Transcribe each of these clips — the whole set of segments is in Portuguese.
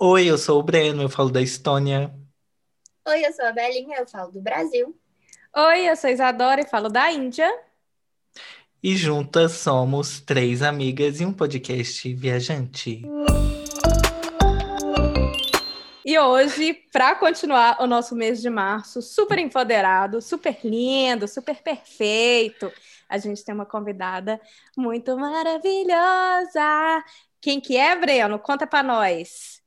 Oi, eu sou o Breno, eu falo da Estônia. Oi, eu sou a Belinha, eu falo do Brasil. Oi, eu sou Isadora e falo da Índia. E juntas somos três amigas e um podcast viajante. E hoje, para continuar o nosso mês de março, super empoderado, super lindo, super perfeito, a gente tem uma convidada muito maravilhosa. Quem que é, Breno? Conta para nós.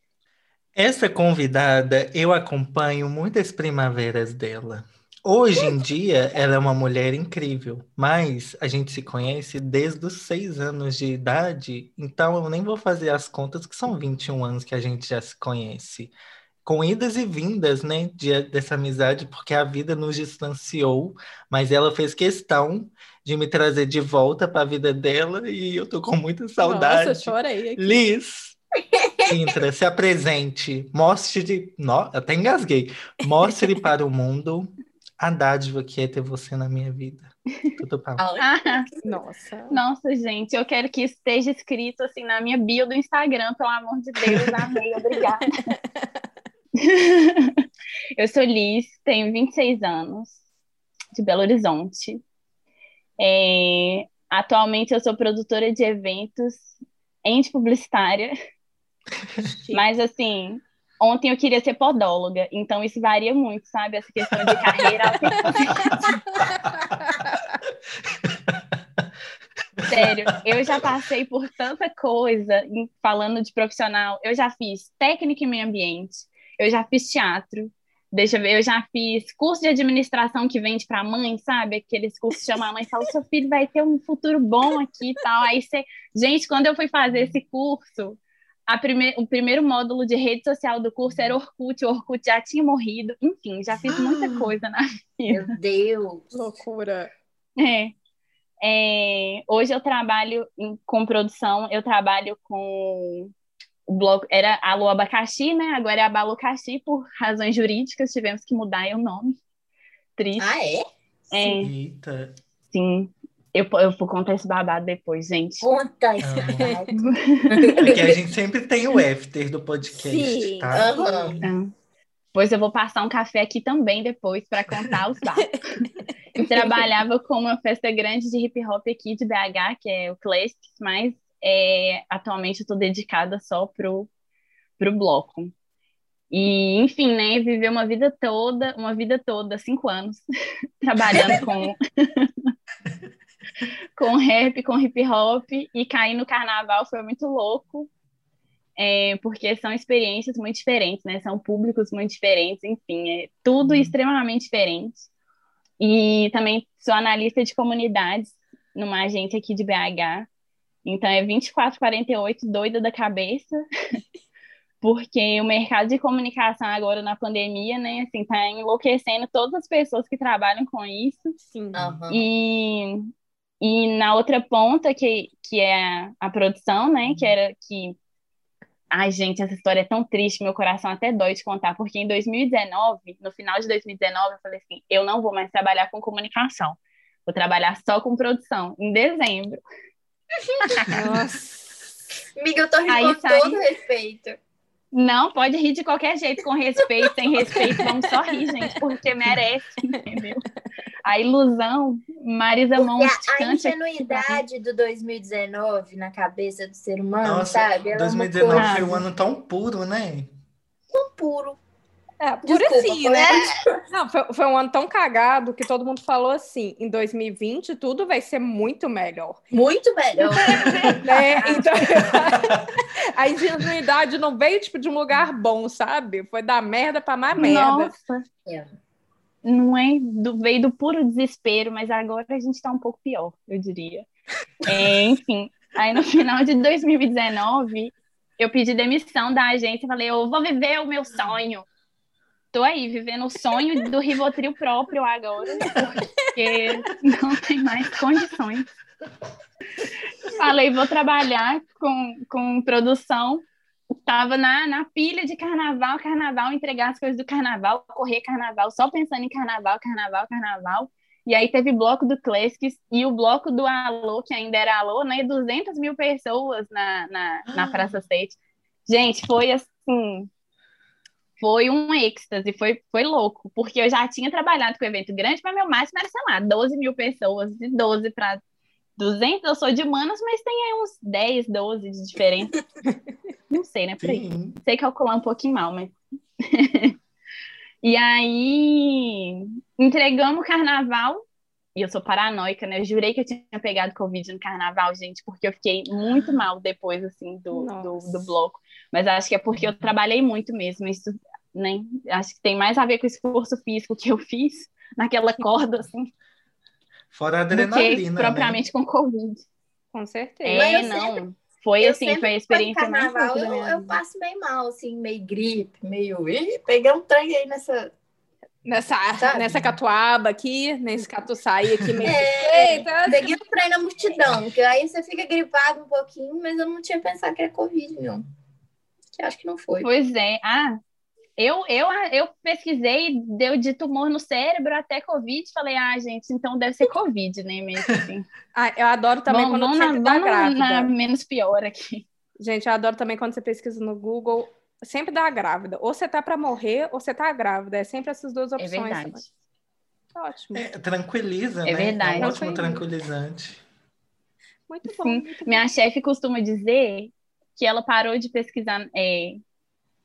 Essa convidada, eu acompanho muitas primaveras dela. Hoje em dia, ela é uma mulher incrível, mas a gente se conhece desde os seis anos de idade, então eu nem vou fazer as contas, que são 21 anos que a gente já se conhece. Com idas e vindas, né, de, dessa amizade, porque a vida nos distanciou, mas ela fez questão de me trazer de volta para a vida dela e eu tô com muita saudade. Nossa, chorei aqui. Liz, entra, se apresente, mostre, no, até engasguei, mostre para o mundo a dádiva que é ter você na minha vida. Tudo para ah, Nossa. Nossa, gente, eu quero que esteja escrito assim na minha bio do Instagram, pelo amor de Deus, amei, obrigada. eu sou Liz, tenho 26 anos, de Belo Horizonte. É, atualmente eu sou produtora de eventos, ente publicitária. Mas assim, ontem eu queria ser podóloga, então isso varia muito, sabe? Essa questão de carreira. Sério, eu já passei por tanta coisa falando de profissional. Eu já fiz técnica em meio ambiente, eu já fiz teatro, Deixa eu ver, eu já fiz curso de administração que vende para mãe, sabe? Aqueles cursos que chama a mãe e fala: seu filho vai ter um futuro bom aqui e tal. Aí você. Gente, quando eu fui fazer esse curso, prime... o primeiro módulo de rede social do curso era Orkut, o Orkut já tinha morrido. Enfim, já fiz muita coisa na vida. Meu Deus! Loucura! É. é. Hoje eu trabalho em... com produção, eu trabalho com o bloco era Alô Abacaxi, né? Agora é Abalucaxi, por razões jurídicas, tivemos que mudar o nome. Triste. Ah, é? É. Eita. Sim. Eu, eu vou contar esse babado depois, gente. Conta esse ah. babado. Porque a gente sempre tem o after do podcast, Sim. tá? Uhum. Pois eu vou passar um café aqui também depois para contar os dados. eu trabalhava com uma festa grande de hip hop aqui de BH, que é o Classics, mas é, atualmente eu estou dedicada só pro, pro bloco. E, enfim, né, viver uma vida toda, uma vida toda, cinco anos, trabalhando com, com rap, com hip hop, e cair no carnaval foi muito louco, é, porque são experiências muito diferentes, né, são públicos muito diferentes, enfim, é tudo uhum. extremamente diferente. E também sou analista de comunidades numa agência aqui de BH, então é 24, 48, doida da cabeça, porque o mercado de comunicação agora na pandemia, né, assim, tá enlouquecendo todas as pessoas que trabalham com isso. Sim. Uhum. E, e na outra ponta, que, que é a produção, né, que era que Ai, gente, essa história é tão triste, meu coração até dói de contar, porque em 2019, no final de 2019, eu falei assim: eu não vou mais trabalhar com comunicação, vou trabalhar só com produção, em dezembro. Nossa. Amiga, eu tô rindo com sai... todo respeito. Não, pode rir de qualquer jeito, com respeito, sem respeito, vamos só rir, gente, porque merece, entendeu? A ilusão, Marisa Monte. A ingenuidade do 2019 na cabeça do ser humano, Nossa, sabe? Ela 2019 é foi um ano tão puro, né? Tão puro. É, por Desculpa, assim, né? Não, foi, foi, um ano tão cagado que todo mundo falou assim: em 2020 tudo vai ser muito melhor. Muito melhor. né? Então, a ingenuidade não veio tipo, de um lugar bom, sabe? Foi da merda para mais merda. Nossa. É. Não é do, veio do puro desespero, mas agora a gente tá um pouco pior, eu diria. É, enfim, aí no final de 2019, eu pedi demissão da agência e falei: eu vou viver o meu sonho tô aí vivendo o sonho do Rivotril próprio agora, porque não tem mais condições. Falei, vou trabalhar com, com produção. Tava na, na pilha de carnaval, carnaval, entregar as coisas do carnaval, correr carnaval, só pensando em carnaval, carnaval, carnaval. E aí teve bloco do Classics e o bloco do Alô, que ainda era Alô, né? 200 mil pessoas na, na, na Praça State. Gente, foi assim, foi um êxtase, foi, foi louco, porque eu já tinha trabalhado com evento grande, mas meu máximo era, sei lá, 12 mil pessoas, de 12 para 200, eu sou de humanas, mas tem aí uns 10, 12 de diferença. Não sei, né? Por aí. Sei calcular um pouquinho mal, mas. e aí, entregamos o carnaval, e eu sou paranoica, né? Eu jurei que eu tinha pegado Covid no carnaval, gente, porque eu fiquei muito mal depois, assim, do, do, do, bloco. Mas acho que é porque eu trabalhei muito mesmo. Isso, né? Acho que tem mais a ver com o esforço físico que eu fiz naquela corda, assim. Fora a adrenalina. Do que né? propriamente né? com Covid. Com certeza. É, não. Sempre, foi assim, foi a experiência mais carnaval, eu, eu passo bem mal, assim, meio gripe, meio. Ih, peguei um trem aí nessa. Nessa, nessa catuaba aqui, nesse catuçaí aqui meio é, Eita. Peguei um trem na multidão, que aí você fica gripado um pouquinho, mas eu não tinha pensado que era Covid, não. Que acho que não foi. Pois é. Ah, eu, eu, eu pesquisei, deu de tumor no cérebro até Covid. Falei, ah, gente, então deve ser Covid, né? Mesmo assim. ah, eu adoro também quando vamos você na, grávida. Na menos pior aqui. Gente, eu adoro também quando você pesquisa no Google, sempre dá grávida. Ou você tá para morrer, ou você tá grávida. É sempre essas duas é opções. É verdade. Ótimo. É, tranquiliza, é né? Verdade. É um ótimo tranquilizante. Muito bom. Muito bom. Minha chefe costuma dizer que ela parou de pesquisar é,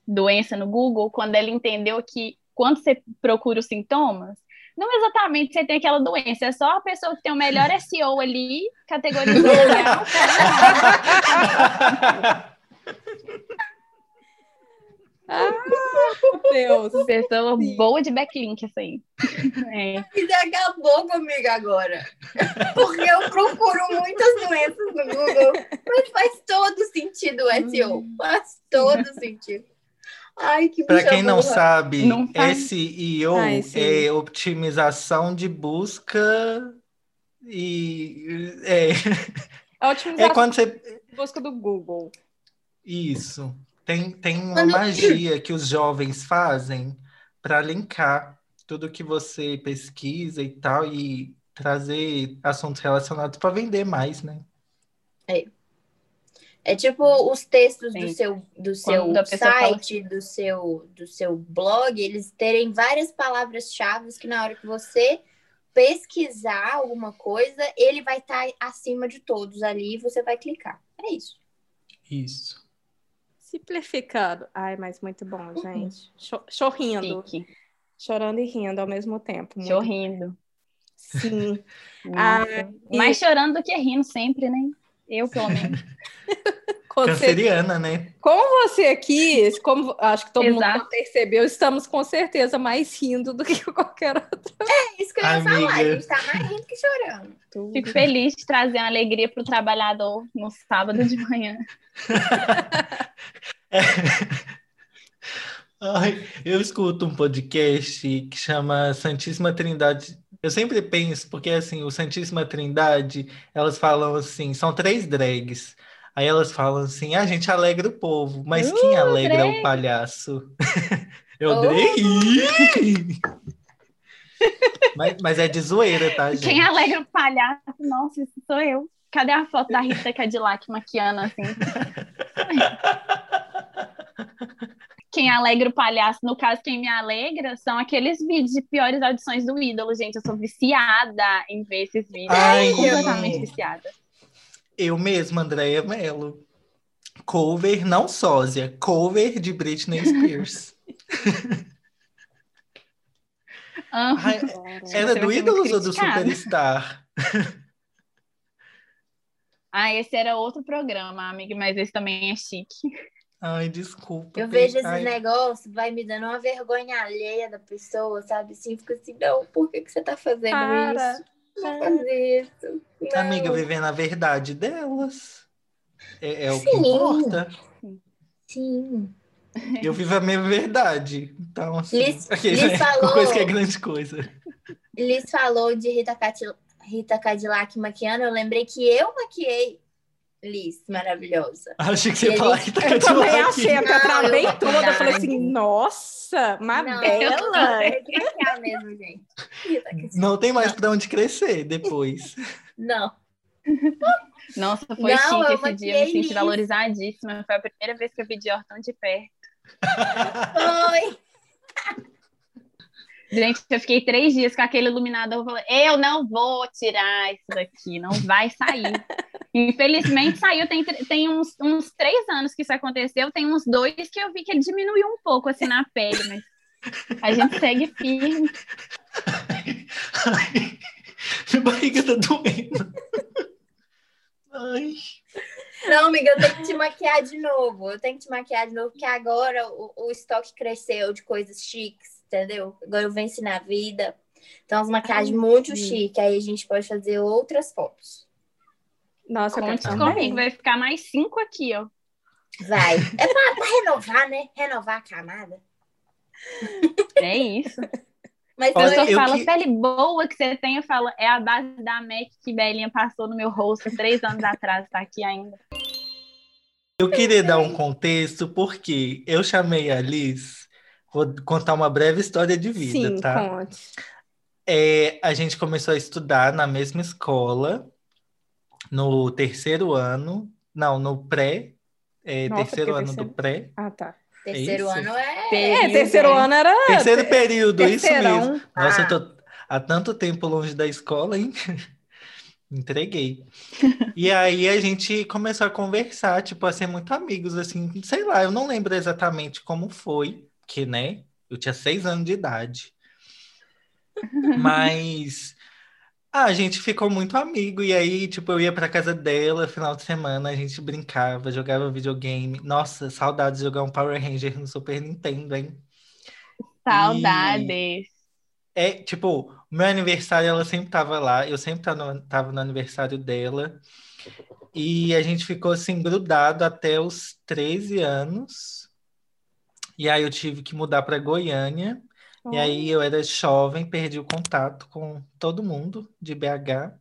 doença no Google quando ela entendeu que quando você procura os sintomas, não exatamente você tem aquela doença, é só a pessoa que tem o melhor SEO ali, categorizou Ah, meu Deus. Pessoa Sim. boa de backlink, essa aí. É. E acabou comigo agora. Porque eu procuro muitas doenças no Google. Mas faz todo sentido o SEO. Faz todo sentido. Ai, que Para quem não sabe, não SEO Ai, é otimização de busca e é, é otimização é quando você de busca do Google. Isso. Tem, tem uma magia que os jovens fazem para linkar tudo que você pesquisa e tal e trazer assuntos relacionados para vender mais, né? É. É tipo os textos Sim. do seu, do seu site, fala... do, seu, do seu blog, eles terem várias palavras-chave que na hora que você pesquisar alguma coisa, ele vai estar tá acima de todos ali e você vai clicar. É isso. Isso. Simplificado. Ai, mas muito bom, uhum. gente. Chorrindo. Chorando e rindo ao mesmo tempo. Chorrindo. Sim. ah, Mais chorando do que rindo sempre, né? Eu, pelo menos. Canceriana, né? Com você aqui, como acho que todo Exato. mundo percebeu, estamos com certeza mais rindo do que qualquer outro. É isso que eu ia Amiga. falar, a gente tá mais rindo que chorando. Fico feliz de trazer uma alegria para o trabalhador no sábado de manhã. é. Ai, eu escuto um podcast que chama Santíssima Trindade eu sempre penso, porque assim, o Santíssima Trindade, elas falam assim, são três drags. Aí elas falam assim, ah, a gente alegra o povo, mas uh, quem alegra drag. o palhaço? Eu oh. drag! mas, mas é de zoeira, tá, gente? Quem alegra o palhaço? Nossa, isso sou eu. Cadê a foto da Rita Cadillac maquiando assim? quem alegra o palhaço, no caso, quem me alegra, são aqueles vídeos de piores audições do ídolo, gente. Eu sou viciada em ver esses vídeos. Ai, completamente viciada. Eu mesma, Andréia Mello. Cover, não sósia, cover de Britney Spears. Ai, era do Ídolos ou do Superstar? ah, esse era outro programa, amiga, mas esse também é chique. Ai, desculpa. Eu vejo esses negócios, vai me dando uma vergonha alheia da pessoa, sabe? Assim, fica assim, não, por que, que você tá fazendo Para. isso? Não fazer isso. Não. Amiga, vivendo a verdade delas. É, é o que importa. Sim. Eu vivo a minha verdade. Então, assim, Liz, Liz né? falou, coisa que é grande coisa. Liz falou de Rita, Cadillac, Rita Cadillac maquiando. Eu lembrei que eu maquiei Liz, maravilhosa. Achei que você ia falar que tá Eu também achei, até travei toda. Eu falei assim, nossa, uma não, bela. É mesmo, gente. Não tem mais para onde crescer depois. Não. Nossa, foi não, chique esse dia, eu me senti valorizadíssima. Foi a primeira vez que eu vi Dior tão de perto. Foi. Gente, eu fiquei três dias com aquele iluminador falando, eu não vou tirar isso daqui, não vai sair. Infelizmente saiu, tem, tem uns, uns três anos que isso aconteceu, tem uns dois que eu vi que ele diminuiu um pouco assim na pele, mas a gente segue firme. Ai, ai, minha barriga tá doendo. Ai. Não, amiga, eu tenho que te maquiar de novo. Eu tenho que te maquiar de novo, porque agora o, o estoque cresceu de coisas chiques, entendeu? Agora eu venci na vida. Então, as maquiagens Ai, muito chiques. Aí a gente pode fazer outras fotos. Nossa, conte comigo. Vai ficar mais cinco aqui, ó. Vai. É pra, pra renovar, né? Renovar a camada. É isso. Mas Olha, eu, eu falo, que... pele boa que você tem, eu falo, é a base da MAC que Belinha passou no meu rosto três anos atrás, tá aqui ainda. Eu queria dar um contexto, porque eu chamei a Liz, vou contar uma breve história de vida, Sim, tá? Conte. É, a gente começou a estudar na mesma escola, no terceiro ano, não, no pré, é, Nossa, terceiro ano terceiro... do pré. Ah, tá. Terceiro é ano é. Período, é, terceiro ano era. Terceiro período, Terceirão. isso mesmo. Nossa, ah. eu tô há tanto tempo longe da escola, hein? Entreguei. e aí a gente começou a conversar, tipo, a ser muito amigos, assim, sei lá, eu não lembro exatamente como foi, que, né, eu tinha seis anos de idade. Mas ah, a gente ficou muito amigo, e aí, tipo, eu ia pra casa dela final de semana, a gente brincava, jogava videogame. Nossa, saudades de jogar um Power Ranger no Super Nintendo, hein? Saudades. E é, tipo, meu aniversário, ela sempre tava lá, eu sempre tava no, tava no aniversário dela. E a gente ficou assim, grudado até os 13 anos. E aí eu tive que mudar para Goiânia. E aí eu era jovem, perdi o contato com todo mundo de BH.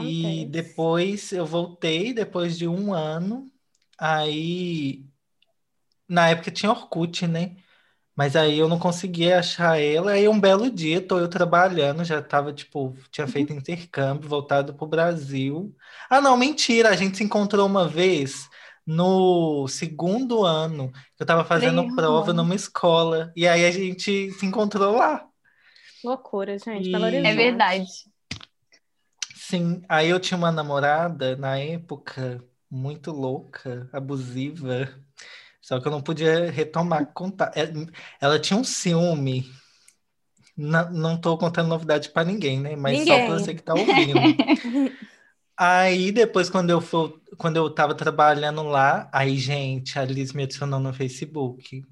E depois eu voltei, depois de um ano. Aí, na época tinha Orkut, né? Mas aí eu não conseguia achar ela. Aí um belo dia, tô eu trabalhando, já tava, tipo, tinha uhum. feito intercâmbio, voltado pro Brasil. Ah, não, mentira, a gente se encontrou uma vez no segundo ano, eu estava fazendo prova numa escola, e aí a gente se encontrou lá. Loucura, gente. E... É verdade. Sim, aí eu tinha uma namorada na época muito louca, abusiva, só que eu não podia retomar contar. É, ela tinha um ciúme. Não, não tô contando novidade para ninguém, né? Mas ninguém. só para você que tá ouvindo. Aí depois, quando eu for, quando eu tava trabalhando lá, aí, gente, a Liz me adicionou no Facebook.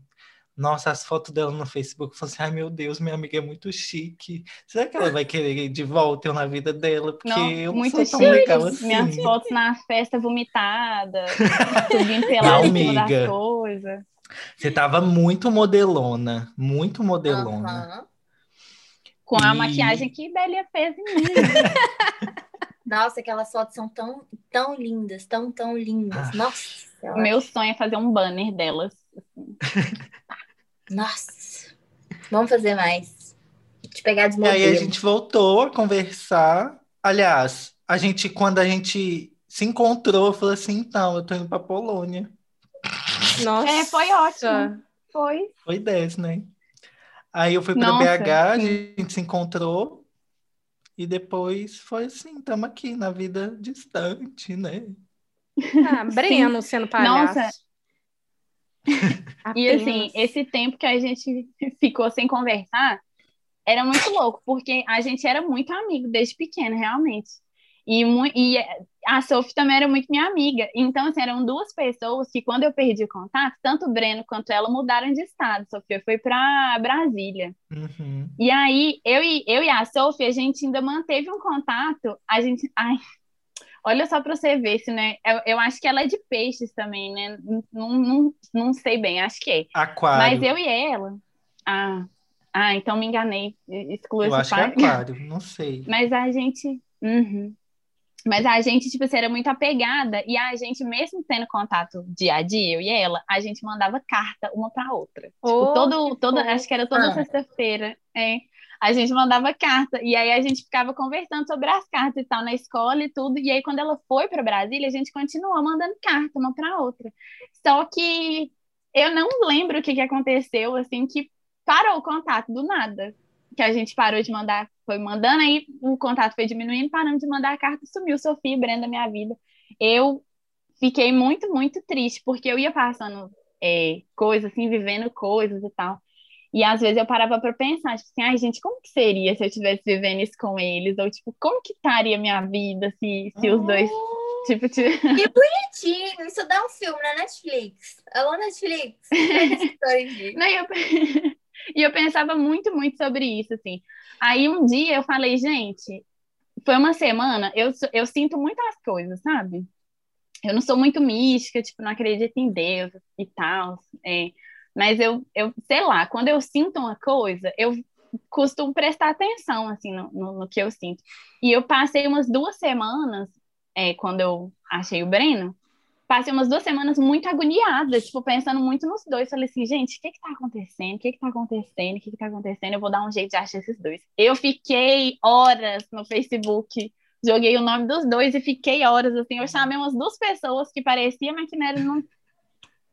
Nossa, as fotos dela no Facebook, eu falei assim, ai meu Deus, minha amiga é muito chique. Será que ela vai querer de volta eu na vida dela? Porque não, eu não muito sou tão legal assim. Minhas fotos na festa vomitada, subindo pelado em cima das coisas. Você tava muito modelona, muito modelona. Uhum. Com a maquiagem que Bélia fez em mim. Nossa, aquelas fotos são tão, tão lindas, tão, tão lindas. Ah. Nossa. O meu sonho é fazer um banner delas. Nossa. Vamos fazer mais. Te pegar de modelo. E aí a gente voltou a conversar. Aliás, a gente, quando a gente se encontrou, falou assim, então, eu tô indo pra Polônia. Nossa. É, foi ótimo. Foi. Foi 10, né? Aí eu fui para BH, a gente se encontrou. E depois foi assim, estamos aqui na vida distante, né? Ah, Breno sendo palhaço. Nossa. e assim, esse tempo que a gente ficou sem conversar era muito louco, porque a gente era muito amigo desde pequeno, realmente. E, e a Sophie também era muito minha amiga. Então, assim, eram duas pessoas que, quando eu perdi o contato, tanto o Breno quanto ela mudaram de estado. A Sofia foi para Brasília. Uhum. E aí, eu e, eu e a Sophie, a gente ainda manteve um contato. A gente. Ai, olha só para você ver se, né? Eu, eu, acho que ela é de peixes também, né? Não, não, não sei bem, acho que é. Aquário. Mas eu e ela. Ah, ah então me enganei. Excluiu eu acho parte. que é aquário, não sei. Mas a gente. Uhum. Mas a gente, tipo assim, era muito apegada e a gente, mesmo tendo contato dia a dia, eu e ela, a gente mandava carta uma para outra. Tipo, oh, tipo, todo, toda, acho que era toda ah. sexta-feira, é, a gente mandava carta e aí a gente ficava conversando sobre as cartas e tal na escola e tudo. E aí quando ela foi para Brasília, a gente continuou mandando carta uma para outra. Só que eu não lembro o que, que aconteceu, assim, que parou o contato do nada. Que a gente parou de mandar, foi mandando, aí o contato foi diminuindo, parando de mandar a carta, sumiu Sofia, Brenda, minha vida. Eu fiquei muito, muito triste, porque eu ia passando é, coisas, assim, vivendo coisas e tal. E às vezes eu parava para pensar, tipo assim, ai, gente, como que seria se eu estivesse vivendo isso com eles? Ou, tipo, como que estaria a minha vida se, se os dois Tipo, tipo... Que bonitinho! Isso dá um filme na Netflix. Alô, Netflix! Não, eu... e eu pensava muito, muito sobre isso, assim. Aí um dia eu falei, gente, foi uma semana, eu, eu sinto muitas coisas, sabe? Eu não sou muito mística, tipo, não acredito em Deus e tal, é, mas eu, eu, sei lá, quando eu sinto uma coisa, eu costumo prestar atenção, assim, no, no, no que eu sinto. E eu passei umas duas semanas é, quando eu achei o Breno, passei umas duas semanas muito agoniada, tipo, pensando muito nos dois. Falei assim, gente, o que que tá acontecendo? O que que tá acontecendo? O que que tá acontecendo? Eu vou dar um jeito de achar esses dois. Eu fiquei horas no Facebook, joguei o nome dos dois e fiquei horas, assim, eu chamei umas duas pessoas que pareciam, mas que não eram... Não...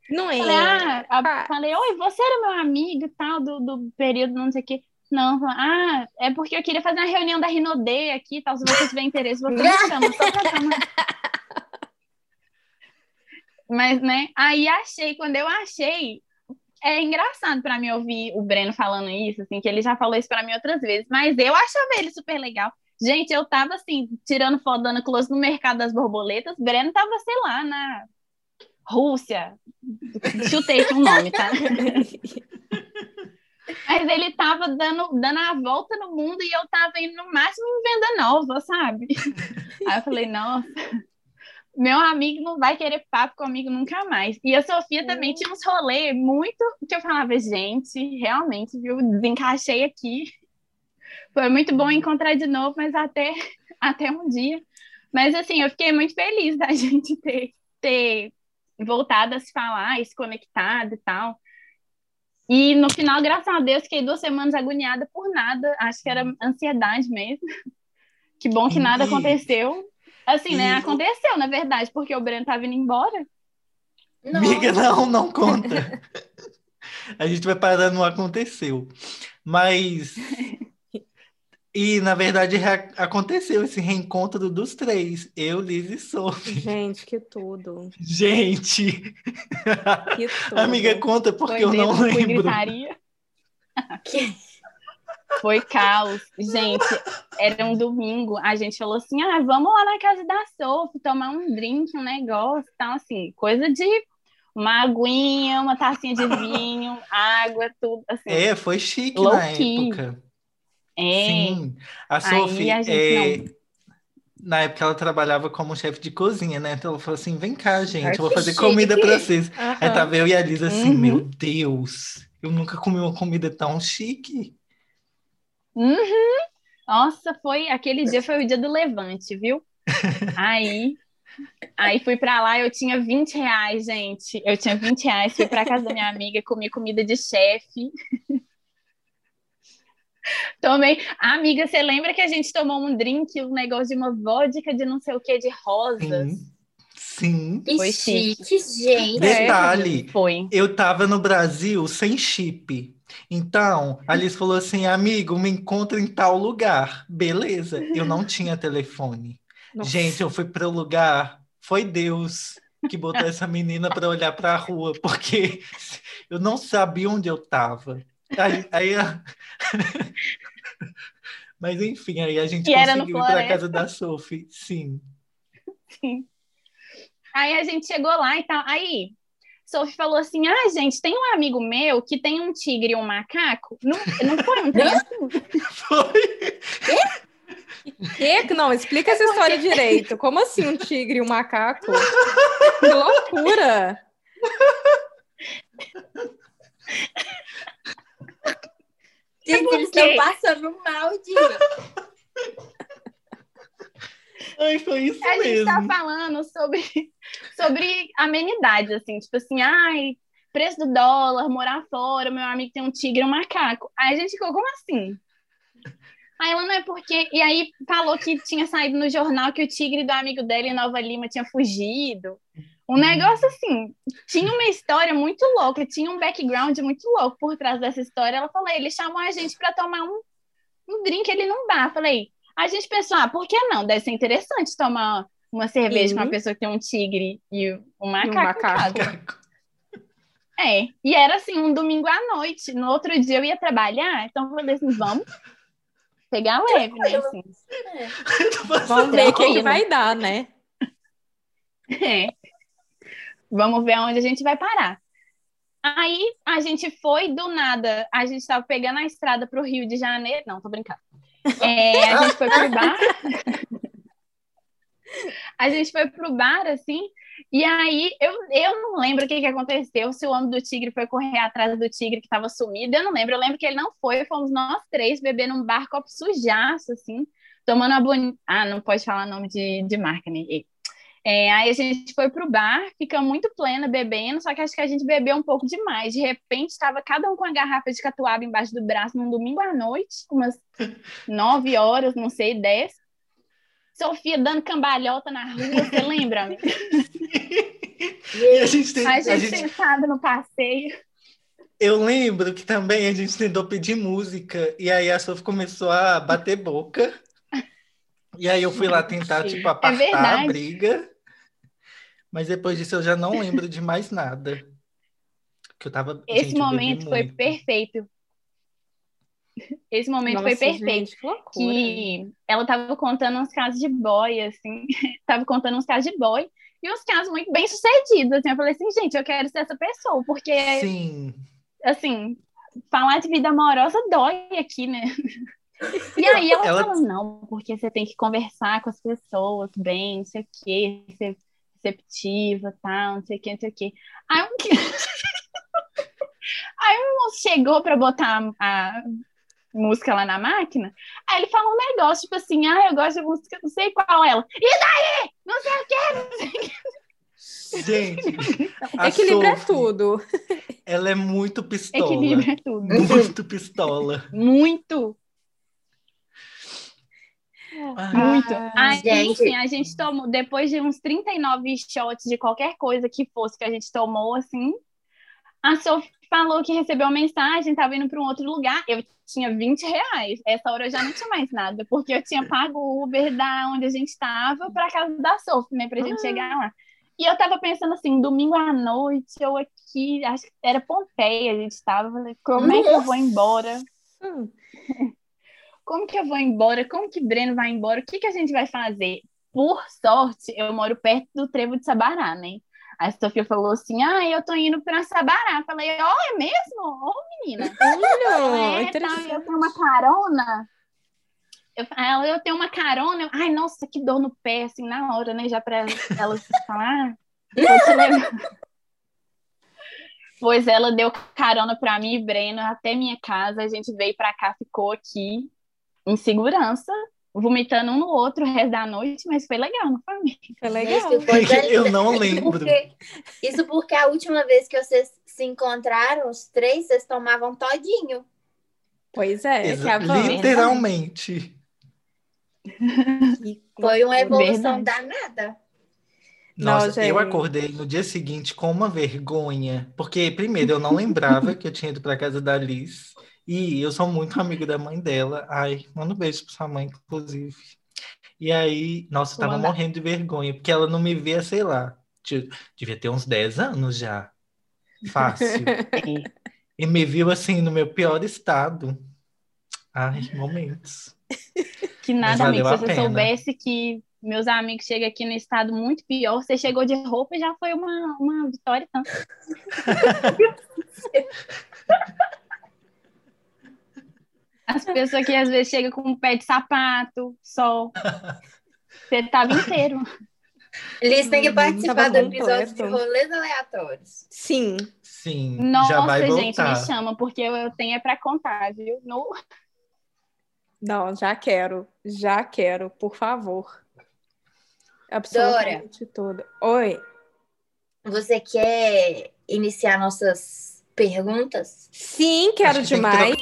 Não é. Falei, ah, ah. falei, oi, você era meu amigo e tal, do, do período, não sei o quê. Não, ah, é porque eu queria fazer uma reunião da Rinode aqui, tal, se você tiver interesse, você me chama, só pra chamar. Mas, né, aí achei, quando eu achei, é engraçado para mim ouvir o Breno falando isso, assim, que ele já falou isso para mim outras vezes, mas eu achava ele super legal. Gente, eu tava assim, tirando foto dando close no mercado das borboletas, Breno tava, sei lá, na Rússia. Chutei com o nome, tá? Mas ele tava dando, dando a volta no mundo e eu tava indo no máximo em venda nova, sabe? Aí eu falei, nossa, meu amigo não vai querer papo comigo nunca mais. E a Sofia também tinha uns rolês muito que eu falava, gente, realmente, viu? Desencaixei aqui. Foi muito bom encontrar de novo, mas até, até um dia. Mas assim, eu fiquei muito feliz da gente ter, ter voltado a se falar, se conectado e tal. E no final, graças a Deus, fiquei duas semanas agoniada por nada. Acho que era ansiedade mesmo. Que bom que nada aconteceu. Assim, né? Aconteceu, na verdade, porque o Breno tava indo embora. Não. Amiga, não, não conta. a gente vai parar no aconteceu. Mas e, na verdade, aconteceu esse reencontro dos três. Eu, Liz e Sophie. Gente, que tudo. Gente! Que tudo. Amiga, conta porque Foi eu não lembro. Foi caos. Gente, era um domingo. A gente falou assim: ah, vamos lá na casa da Sophie tomar um drink, um negócio. Então, assim, coisa de uma aguinha, uma tacinha de vinho, água, tudo. Assim, é, foi chique na época. É. Sim. A Sophie, a é... na época ela trabalhava como chefe de cozinha, né? Então ela falou assim: vem cá, gente, eu vou fazer comida para vocês. Uhum. Aí tava eu e a Lisa assim: uhum. meu Deus, eu nunca comi uma comida tão chique. Uhum. Nossa, foi aquele dia foi o dia do levante, viu? Aí, aí fui para lá, eu tinha 20 reais, gente. Eu tinha 20 reais, fui para casa da minha amiga, comi comida de chefe. Tomei. amiga, você lembra que a gente tomou um drink, um negócio de uma vodka de não sei o que, de rosas? Sim. Sim. Foi chique, gente. Detalhe, foi. eu tava no Brasil sem chip. Então, a Alice falou assim, amigo, me encontra em tal lugar. Beleza, eu não tinha telefone. Nossa. Gente, eu fui para o lugar, foi Deus que botou essa menina para olhar para a rua, porque eu não sabia onde eu estava. Aí, aí Mas enfim, aí a gente conseguiu ir para casa da Sophie, sim. Sim. Aí a gente chegou lá e tal. Aí, Sophie falou assim: ah, gente, tem um amigo meu que tem um tigre e um macaco. Não, não foi um trem assim? Foi. Que? Não, explica essa história direito. Como assim um tigre e um macaco? Que loucura! Gente, eles estão passando mal, Di. Ai, foi isso a mesmo. A gente tá falando sobre, sobre amenidades, assim, tipo assim, ai, preço do dólar, morar fora, meu amigo tem um tigre um macaco. Aí a gente ficou, como assim? Aí ela não é porque. E aí falou que tinha saído no jornal que o tigre do amigo dele em Nova Lima tinha fugido. Um negócio assim, tinha uma história muito louca, tinha um background muito louco por trás dessa história. Ela falou, ele chamou a gente para tomar um, um drink ali num bar. Falei, a gente pensou, ah, por que não? Deve ser interessante tomar uma cerveja Sim. com uma pessoa que tem um tigre e um macaco. Um macaco. É, e era assim, um domingo à noite. No outro dia eu ia trabalhar, então eu falei assim, vamos pegar leve, né? Assim. É. Vamos ver o que, que vai dar, né? É. Vamos ver aonde a gente vai parar. Aí a gente foi do nada, a gente estava pegando a estrada para o Rio de Janeiro. Não, tô brincando. É, a gente foi pro bar. a gente foi pro bar, assim, e aí eu, eu não lembro o que, que aconteceu, se o homem do tigre foi correr atrás do tigre que estava sumido, eu não lembro. Eu lembro que ele não foi, fomos nós três beber num bar copo sujaço, assim, tomando a bonita. Ah, não pode falar nome de, de marca, né? É, aí a gente foi pro bar, fica muito plena bebendo, só que acho que a gente bebeu um pouco demais. De repente, estava cada um com a garrafa de catuaba embaixo do braço num domingo à noite, umas nove horas, não sei, dez. Sofia dando cambalhota na rua, você lembra? e a gente, tem, a gente, a gente sentada no passeio. Eu lembro que também a gente tentou pedir música, e aí a Sofia começou a bater boca. E aí eu fui lá tentar, tipo, é apartar é a briga. Mas depois disso eu já não lembro de mais nada. Que eu tava. Esse gente, momento foi muito. perfeito. Esse momento Nossa, foi perfeito. Gente, que, loucura, que ela tava contando uns casos de boy, assim. tava contando uns casos de boy. E uns casos muito bem sucedidos. Assim. Eu falei assim, gente, eu quero ser essa pessoa. Porque, Sim. assim, falar de vida amorosa dói aqui, né? E aí ela, ela... falou, não, porque você tem que conversar com as pessoas bem, não sei o quê, ser receptiva, tal, não sei o quê, não sei o quê. Aí, aí o moço chegou para botar a música lá na máquina, aí ele falou um negócio, tipo assim, ah, eu gosto de música, não sei qual ela. E daí? Não sei o quê, não sei o quê. Gente, equilíbrio é tudo. Ela é muito pistola. Equilíbrio é tudo. Muito pistola. Muito. Muito. Ah, gente. Enfim, a gente tomou, depois de uns 39 shots de qualquer coisa que fosse que a gente tomou, assim, a Sophie falou que recebeu uma mensagem, estava indo para um outro lugar. Eu tinha 20 reais. Essa hora eu já não tinha mais nada, porque eu tinha pago o Uber da onde a gente estava para casa da Sophie, né, para a gente ah. chegar lá. E eu tava pensando assim, domingo à noite, eu aqui, acho que era Pompeia, a gente estava, como Nossa. é que eu vou embora? Hum. como que eu vou embora? Como que Breno vai embora? O que, que a gente vai fazer? Por sorte, eu moro perto do Trevo de Sabará, né? A Sofia falou assim: Ah, eu tô indo para Sabará. Falei: Ó, oh, é mesmo? Ô, oh, menina. Olha, é, tá, eu tenho uma carona. Eu, ela, eu tenho uma carona. Eu, Ai, nossa, que dor no pé, assim, na hora, né? Já para ela falar. pois ela deu carona para mim e Breno até minha casa. A gente veio para cá, ficou aqui em segurança, vomitando um no outro o resto da noite, mas foi legal, não foi? Foi legal. Eu não lembro. Porque, isso porque a última vez que vocês se encontraram, os três, vocês tomavam todinho. Pois é, Exa literalmente. Foi uma evolução Verdade. danada. Nossa, não, eu acordei no dia seguinte com uma vergonha, porque primeiro eu não lembrava que eu tinha ido para casa da Liz. E eu sou muito amigo da mãe dela. Ai, manda um beijo pra sua mãe, inclusive. E aí, nossa, eu tava morrendo de vergonha, porque ela não me via, sei lá, devia ter uns 10 anos já. Fácil. e me viu assim, no meu pior estado. Ai, momentos. Que nada, amigo. Se você soubesse que meus amigos chegam aqui no estado muito pior, você chegou de roupa e já foi uma, uma vitória, então. As pessoas que às vezes chegam com um pé de sapato, sol. Você tava inteiro. Eles têm que participar do episódio de rolês aleatórios. Sim. Sim. Nossa, já vai gente, me chama, porque eu tenho é para contar, viu? No... Não, já quero. Já quero, por favor. Absolutamente Dora, Oi. Você quer iniciar nossas perguntas? Sim, quero demais.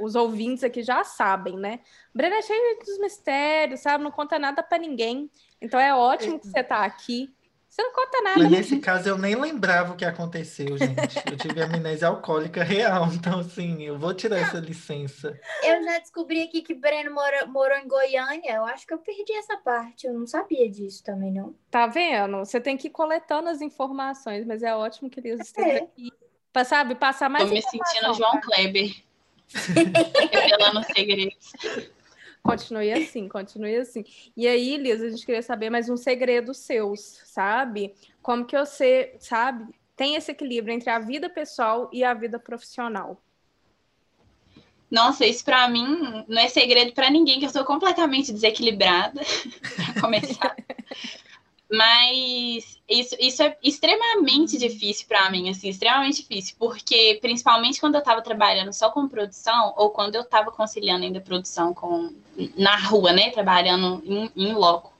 Os ouvintes aqui já sabem, né? Brena é cheia dos mistérios, sabe? Não conta nada para ninguém. Então é ótimo que você tá aqui. Você não conta nada. Mas nesse caso eu nem lembrava o que aconteceu, gente. Eu tive amnésia alcoólica real, então assim, eu vou tirar essa licença. Eu já descobri aqui que Breno morou, morou em Goiânia. Eu acho que eu perdi essa parte. Eu não sabia disso também, não. Tá vendo? Você tem que ir coletando as informações, mas é ótimo que eles estejam é. aqui. Pra, sabe, passar mais Tô me sentindo João Kleber. Revelando segredos. Continue assim, continue assim. E aí, Liz, a gente queria saber mais um segredo seus, sabe? Como que você, sabe, tem esse equilíbrio entre a vida pessoal e a vida profissional? Nossa, isso para mim não é segredo para ninguém, que eu sou completamente desequilibrada, para começar. Mas isso, isso é extremamente difícil para mim, assim, extremamente difícil, porque principalmente quando eu estava trabalhando só com produção, ou quando eu estava conciliando ainda produção com na rua, né, trabalhando em, em loco.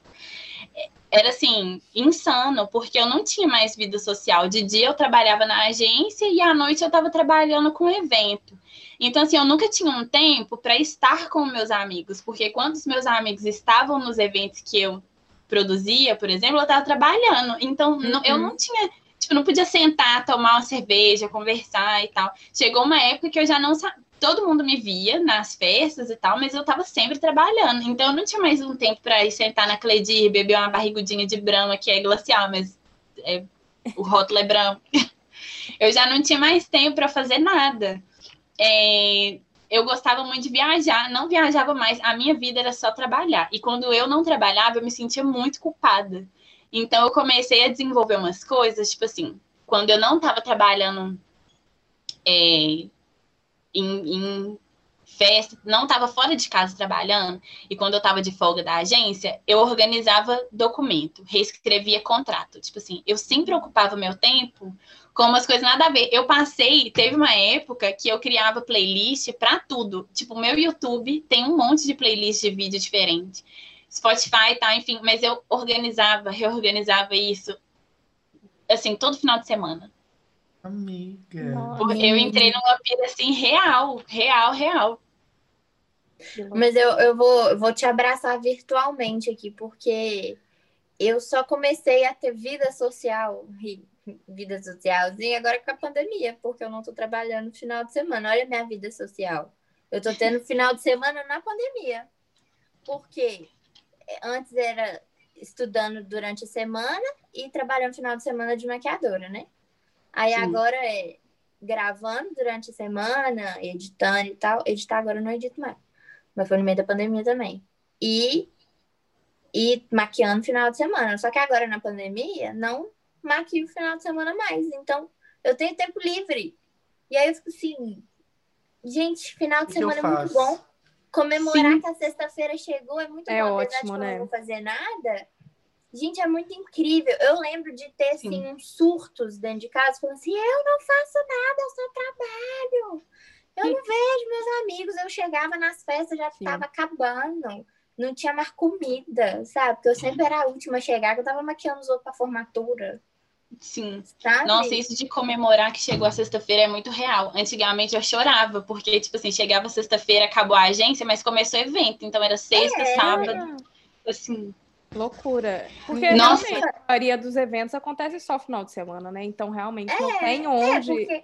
Era assim, insano, porque eu não tinha mais vida social. De dia eu trabalhava na agência e à noite eu estava trabalhando com evento. Então, assim, eu nunca tinha um tempo para estar com meus amigos, porque quando os meus amigos estavam nos eventos que eu produzia, por exemplo, eu estava trabalhando. Então, uhum. não, eu não tinha, tipo, não podia sentar, tomar uma cerveja, conversar e tal. Chegou uma época que eu já não sabia. Todo mundo me via nas festas e tal, mas eu estava sempre trabalhando. Então, eu não tinha mais um tempo para ir sentar na Cledir, beber uma barrigudinha de brama, que é glacial, mas é, o rótulo é branco. eu já não tinha mais tempo para fazer nada. É, eu gostava muito de viajar, não viajava mais, a minha vida era só trabalhar. E quando eu não trabalhava, eu me sentia muito culpada. Então eu comecei a desenvolver umas coisas, tipo assim, quando eu não estava trabalhando é, em, em festa, não estava fora de casa trabalhando, e quando eu estava de folga da agência, eu organizava documento, reescrevia contrato. Tipo assim, eu sempre ocupava meu tempo com umas coisas nada a ver. Eu passei, teve uma época que eu criava playlist para tudo. Tipo, meu YouTube tem um monte de playlist de vídeo diferente. Spotify, tá, enfim, mas eu organizava, reorganizava isso assim, todo final de semana. Amiga. Porque eu entrei numa pira assim real, real, real. Mas eu, eu vou, vou te abraçar virtualmente aqui, porque eu só comecei a ter vida social, vida socialzinha agora com a pandemia, porque eu não tô trabalhando no final de semana. Olha a minha vida social. Eu tô tendo final de semana na pandemia. Porque antes era estudando durante a semana e trabalhando final de semana de maquiadora, né? Aí Sim. agora é gravando durante a semana, editando e tal. Editar agora eu não edito mais. Mas foi no meio da pandemia também. E, e maquiando final de semana. Só que agora na pandemia não maquio o final de semana mais. Então, eu tenho tempo livre. E aí eu fico assim, gente, final de semana é muito bom. Comemorar Sim. que a sexta-feira chegou é muito é bom, apesar de que né? eu não vou fazer nada. Gente, é muito incrível. Eu lembro de ter, assim, Sim. uns surtos dentro de casa, falando assim, eu não faço nada, eu só trabalho. Eu não vejo meus amigos. Eu chegava nas festas, já estava acabando. Não tinha mais comida, sabe? Porque eu sempre era a última a chegar, que eu tava maquiando os outros pra formatura. Sim. Sabe? Nossa, isso de comemorar que chegou a sexta-feira é muito real. Antigamente eu chorava, porque, tipo assim, chegava sexta-feira, acabou a agência, mas começou o evento. Então era sexta, é. sábado. Assim. Loucura. Porque Nossa. a maioria dos eventos acontece só final de semana, né? Então realmente é, não tem onde, é porque...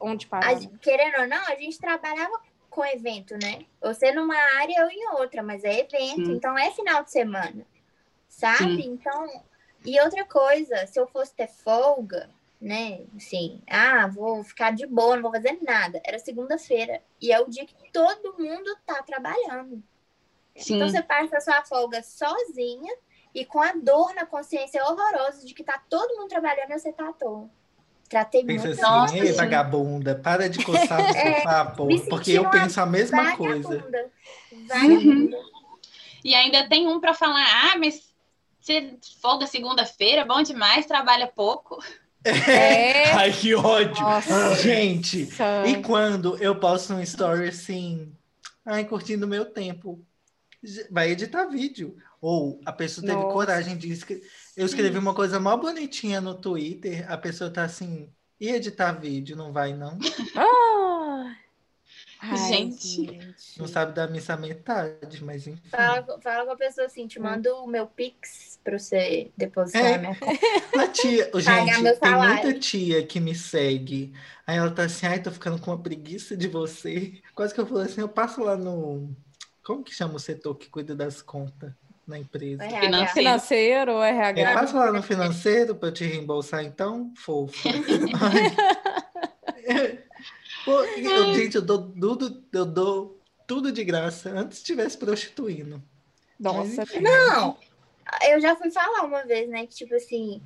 onde parar. Né? querendo ou não, a gente trabalhava com evento, né? Você numa área ou em outra, mas é evento, Sim. então é final de semana. Sabe? Sim. Então e outra coisa, se eu fosse ter folga, né? Assim, ah, vou ficar de boa, não vou fazer nada. Era segunda-feira. E é o dia que todo mundo tá trabalhando. Sim. Então você passa a sua folga sozinha e com a dor na consciência horrorosa de que tá todo mundo trabalhando e você tá à toa. Tratei Pensa muito. assim, ei, vagabunda, para de coçar no é, sofá, pô, porque eu penso a mesma vagabunda. coisa. Vagabunda. Uhum. E ainda tem um para falar, ah, mas folga segunda-feira, bom demais, trabalha pouco. É. Ai, que ódio! Nossa. Gente, e quando eu posto um story assim, ai, curtindo o meu tempo, vai editar vídeo. Ou a pessoa teve Nossa. coragem de escrever. Eu escrevi uma coisa mó bonitinha no Twitter, a pessoa tá assim, e editar vídeo, não vai, não? Ah. Ai, gente. Não sabe dar missa metade, mas enfim. Fala, fala com a pessoa assim, te hum. mando o meu Pix pra você depositar é. minha conta. A tia, gente, tem muita tia que me segue. Aí ela tá assim, ai, tô ficando com uma preguiça de você. Quase que eu falei assim, eu passo lá no. Como que chama o setor que cuida das contas? na empresa. Financeiro, financeiro ou RH? Eu passo lá no financeiro para te reembolsar, então, fofo. Pô, eu, gente, eu dou tudo, eu dou tudo de graça. Antes estivesse prostituindo. Nossa, Mas, não. Eu já fui falar uma vez, né? Que tipo assim,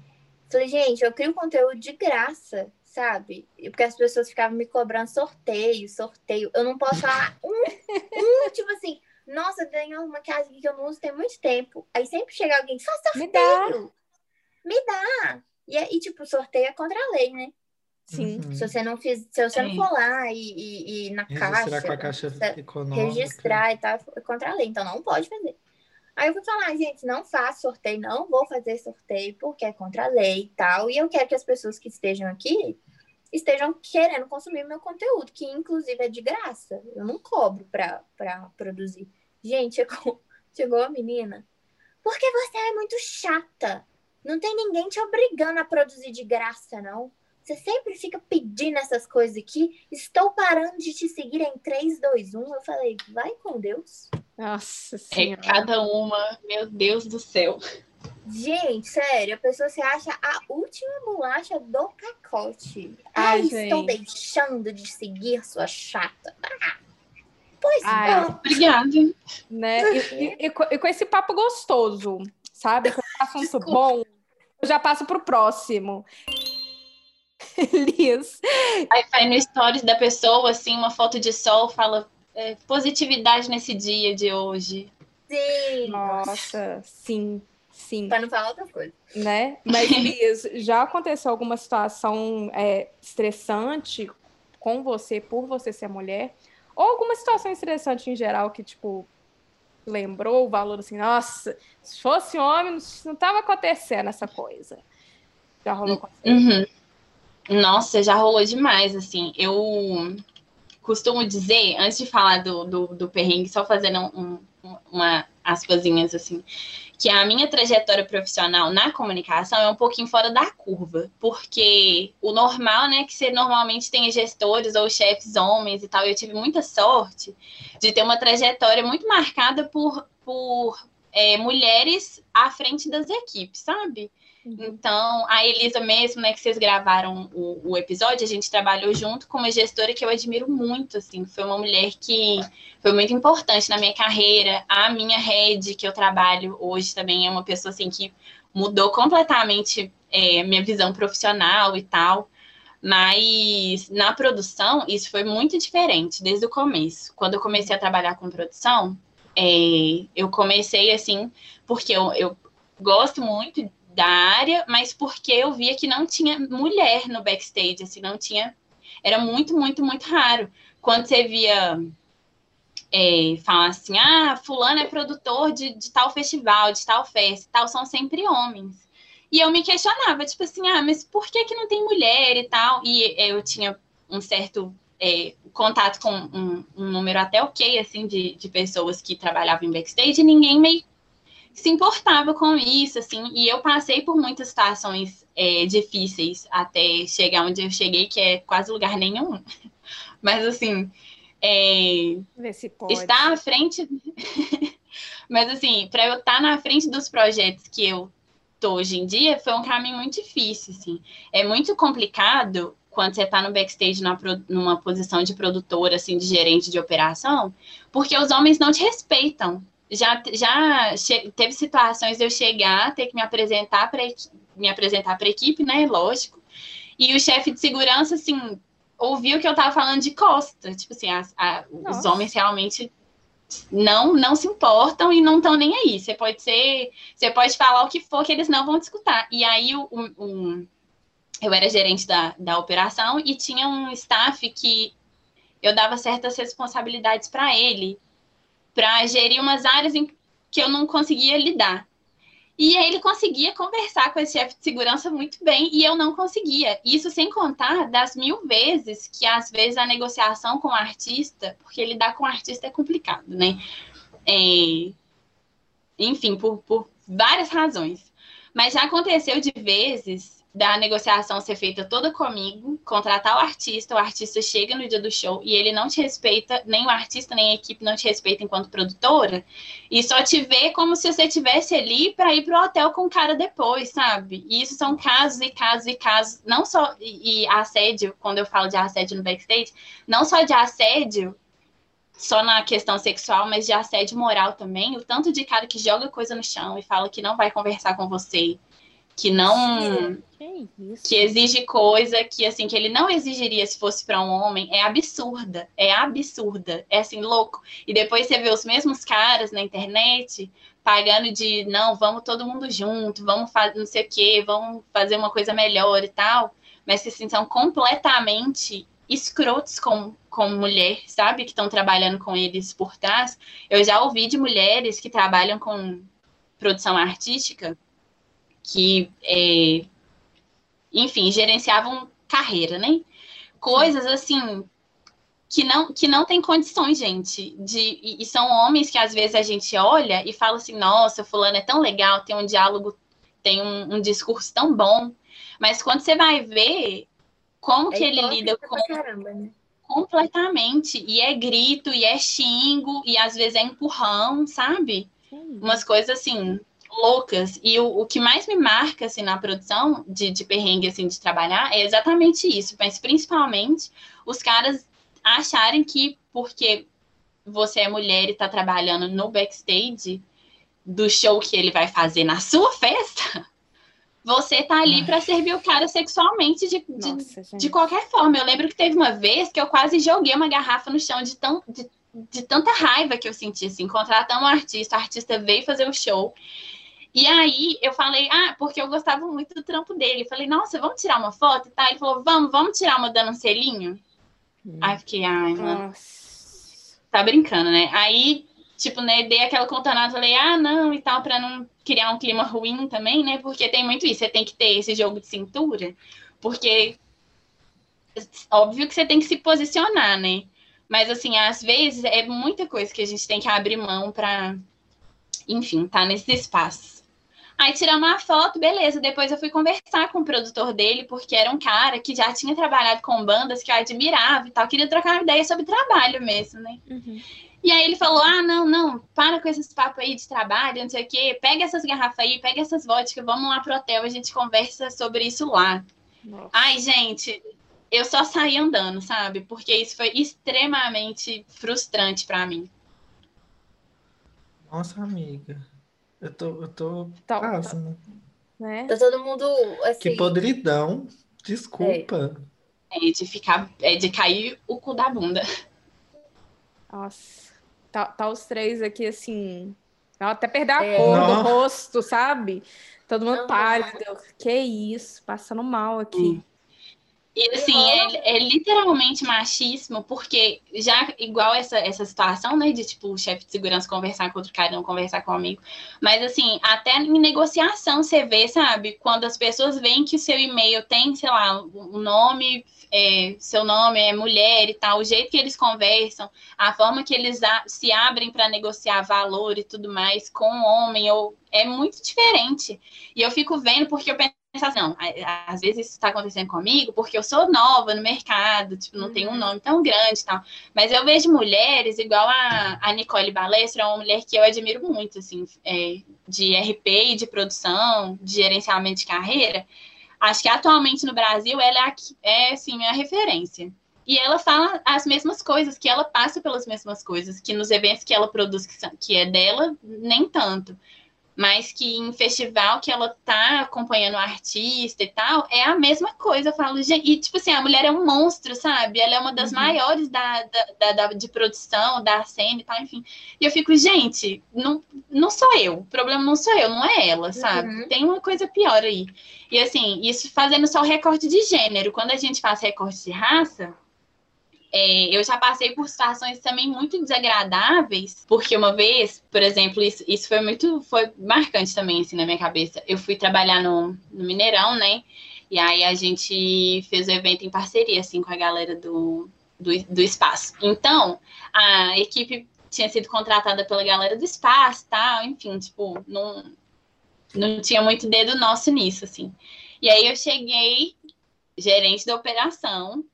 falei, gente, eu crio conteúdo de graça, sabe? Porque as pessoas ficavam me cobrando sorteio, sorteio. Eu não posso falar um, um tipo assim, nossa, ganhou uma maquiagem que eu não uso tem muito tempo. Aí sempre chega alguém, faz sorteio. Me dá. Me dá. E, e tipo, sorteio é contra a lei, né? Sim. Uhum. Se você não fiz, se você é. não for lá e, e, e na registrar caixa, com a caixa econômica. registrar e tal, é contra a lei, então não pode fazer. Aí eu vou falar, gente, não faço sorteio, não vou fazer sorteio porque é contra a lei e tal. E eu quero que as pessoas que estejam aqui estejam querendo consumir meu conteúdo, que inclusive é de graça. Eu não cobro para produzir. Gente, chegou, chegou a menina. Porque você é muito chata. Não tem ninguém te obrigando a produzir de graça, não. Você sempre fica pedindo essas coisas aqui. Estou parando de te seguir em 3, 2, 1. Eu falei, vai com Deus. Nossa é Senhora. É cada uma, meu Deus do céu. Gente, sério, a pessoa se acha a última bolacha do pacote. Ai, Ai estou deixando de seguir sua chata. Ah, pois Ai, não. Obrigada. Né? E, e, e, e, com esse papo gostoso, sabe? Com esse assunto bom, eu já passo pro próximo. Liz. Aí vai no stories da pessoa, assim, uma foto de sol, fala é, positividade nesse dia de hoje. Sim. Nossa, sim. Sim. Para não falar outra coisa. Né? Mas, Liz, já aconteceu alguma situação é, estressante com você, por você ser mulher? Ou alguma situação estressante em geral que, tipo, lembrou o valor assim, nossa, se fosse homem, não estava acontecendo essa coisa. Já rolou com você? Nossa, já rolou demais, assim. Eu costumo dizer, antes de falar do, do, do perrengue, só fazendo um, um, uma aspasinhas, assim, que a minha trajetória profissional na comunicação é um pouquinho fora da curva, porque o normal, né, que você normalmente tem gestores ou chefes homens e tal, eu tive muita sorte de ter uma trajetória muito marcada por, por é, mulheres à frente das equipes, sabe? Uhum. Então, a Elisa mesmo, né, que vocês gravaram o, o, episódio, a gente trabalhou junto com uma gestora que eu admiro muito, assim, foi uma mulher que foi muito importante na minha carreira. A minha rede que eu trabalho hoje também é uma pessoa, assim, que mudou completamente é, minha visão profissional e tal. Mas na produção, isso foi muito diferente desde o começo. Quando eu comecei a trabalhar com produção, é, eu comecei assim, porque eu, eu gosto muito da área, mas porque eu via que não tinha mulher no backstage, assim, não tinha. Era muito, muito, muito raro. Quando você via é, falar assim, ah, fulano é produtor de, de tal festival, de tal festa, tal, são sempre homens. E eu me questionava, tipo assim, ah, mas por que que não tem mulher e tal? E eu tinha um certo é, contato com um, um, número até ok, assim, de, de pessoas que trabalhavam em backstage, e ninguém meio se importava com isso, assim, e eu passei por muitas situações é, difíceis até chegar onde eu cheguei, que é quase lugar nenhum. Mas, assim, é, estar à frente. Mas, assim, para eu estar na frente dos projetos que eu tô hoje em dia, foi um caminho muito difícil, assim. É muito complicado quando você está no backstage numa, numa posição de produtora, assim, de gerente de operação, porque os homens não te respeitam já, já teve situações de eu chegar, ter que me apresentar para me apresentar para a equipe, né? Lógico. E o chefe de segurança, assim, ouviu que eu estava falando de costa. Tipo assim, a, a, os homens realmente não não se importam e não estão nem aí. Você pode ser, você pode falar o que for que eles não vão te escutar. E aí o, o, eu era gerente da, da operação e tinha um staff que eu dava certas responsabilidades para ele para gerir umas áreas em que eu não conseguia lidar. E aí ele conseguia conversar com esse chefe de segurança muito bem e eu não conseguia. Isso sem contar das mil vezes que às vezes a negociação com o artista, porque lidar com o artista é complicado, né? É... Enfim, por, por várias razões. Mas já aconteceu de vezes da negociação ser feita toda comigo, contratar o artista, o artista chega no dia do show e ele não te respeita, nem o artista, nem a equipe não te respeita enquanto produtora, e só te vê como se você estivesse ali para ir pro hotel com o cara depois, sabe? E isso são casos e casos e casos, não só e, e assédio, quando eu falo de assédio no backstage, não só de assédio só na questão sexual, mas de assédio moral também, o tanto de cara que joga coisa no chão e fala que não vai conversar com você, que não que, que, exige coisa que assim que ele não exigiria se fosse para um homem é absurda é absurda é assim louco e depois você vê os mesmos caras na internet pagando de não vamos todo mundo junto vamos fazer não sei o que vamos fazer uma coisa melhor e tal mas que assim, são completamente escrotos com, com mulher, sabe? Que estão trabalhando com eles por trás. Eu já ouvi de mulheres que trabalham com produção artística que, é, enfim, gerenciavam carreira, né? Coisas assim que não que não tem condições, gente. De, e, são homens que às vezes a gente olha e fala assim, nossa, fulano é tão legal, tem um diálogo, tem um, um discurso tão bom. Mas quando você vai ver como é que ele lida com. Caramba, né? Completamente. E é grito, e é xingo, e às vezes é empurrão, sabe? Sim. Umas coisas assim, loucas. E o, o que mais me marca, assim, na produção de, de perrengue, assim, de trabalhar, é exatamente isso. Mas, principalmente, os caras acharem que porque você é mulher e tá trabalhando no backstage do show que ele vai fazer na sua festa, você tá ali para servir o cara sexualmente de, de, Nossa, de, qualquer forma. Eu lembro que teve uma vez que eu quase joguei uma garrafa no chão de, tão, de, de tanta raiva que eu senti, assim, contratando um artista, o artista veio fazer o show. E aí eu falei, ah, porque eu gostava muito do trampo dele. falei, nossa, vamos tirar uma foto e tal. Ele falou, vamos, vamos tirar uma dando um selinho? Hum. Aí fiquei, ai, mano. Nossa. Tá brincando, né? Aí, tipo, né, dei aquela contornada, falei, ah, não, e tal, pra não criar um clima ruim também, né? Porque tem muito isso, você tem que ter esse jogo de cintura, porque óbvio que você tem que se posicionar, né? Mas assim, às vezes é muita coisa que a gente tem que abrir mão para, enfim, tá nesse espaço. Aí tiramos uma foto, beleza. Depois eu fui conversar com o produtor dele, porque era um cara que já tinha trabalhado com bandas que eu admirava e tal. Queria trocar uma ideia sobre trabalho mesmo, né? Uhum. E aí ele falou: ah, não, não, para com esses papos aí de trabalho, não sei o quê. Pega essas garrafas aí, pega essas vodkas, vamos lá pro hotel, a gente conversa sobre isso lá. Nossa. Ai, gente, eu só saí andando, sabe? Porque isso foi extremamente frustrante para mim. Nossa, amiga. Eu tô, eu tô tá, pasmo. Né? Tá todo mundo assim. Que podridão. Desculpa. É. é de ficar, é de cair o cu da bunda. Nossa. Tá, tá os três aqui assim. Até perder a é. cor Não. do rosto, sabe? Todo mundo pálido. Que isso, passando mal aqui. Hum. E assim, é, é, literalmente machismo, porque já igual essa, essa situação, né, de tipo, o chefe de segurança conversar com outro cara e não conversar com um amigo. Mas assim, até em negociação você vê, sabe, quando as pessoas veem que o seu e-mail tem, sei lá, o nome, é, seu nome é mulher e tal, o jeito que eles conversam, a forma que eles a, se abrem para negociar valor e tudo mais com o homem, ou é muito diferente. E eu fico vendo porque eu penso não, às vezes isso está acontecendo comigo porque eu sou nova no mercado, tipo, não uhum. tenho um nome tão grande e tal. Mas eu vejo mulheres, igual a, a Nicole Balestra, é uma mulher que eu admiro muito, assim, é, de RP e de produção, de gerenciamento de carreira. Acho que atualmente no Brasil ela é, é assim, a referência. E ela fala as mesmas coisas, que ela passa pelas mesmas coisas, que nos eventos que ela produz, que, são, que é dela, nem tanto mas que em festival que ela tá acompanhando o artista e tal, é a mesma coisa. Eu falo, gente, e tipo assim, a mulher é um monstro, sabe? Ela é uma das uhum. maiores da, da, da, de produção, da cena e tal, enfim. E eu fico, gente, não, não sou eu, o problema não sou eu, não é ela, sabe? Uhum. Tem uma coisa pior aí. E assim, isso fazendo só o recorte de gênero. Quando a gente faz recorte de raça, é, eu já passei por situações também muito desagradáveis, porque uma vez, por exemplo, isso, isso foi muito, foi marcante também, assim, na minha cabeça. Eu fui trabalhar no, no Mineirão, né? E aí a gente fez o evento em parceria, assim, com a galera do, do, do espaço. Então, a equipe tinha sido contratada pela galera do espaço, tal, enfim, tipo, não, não tinha muito dedo nosso nisso, assim. E aí eu cheguei, gerente da operação,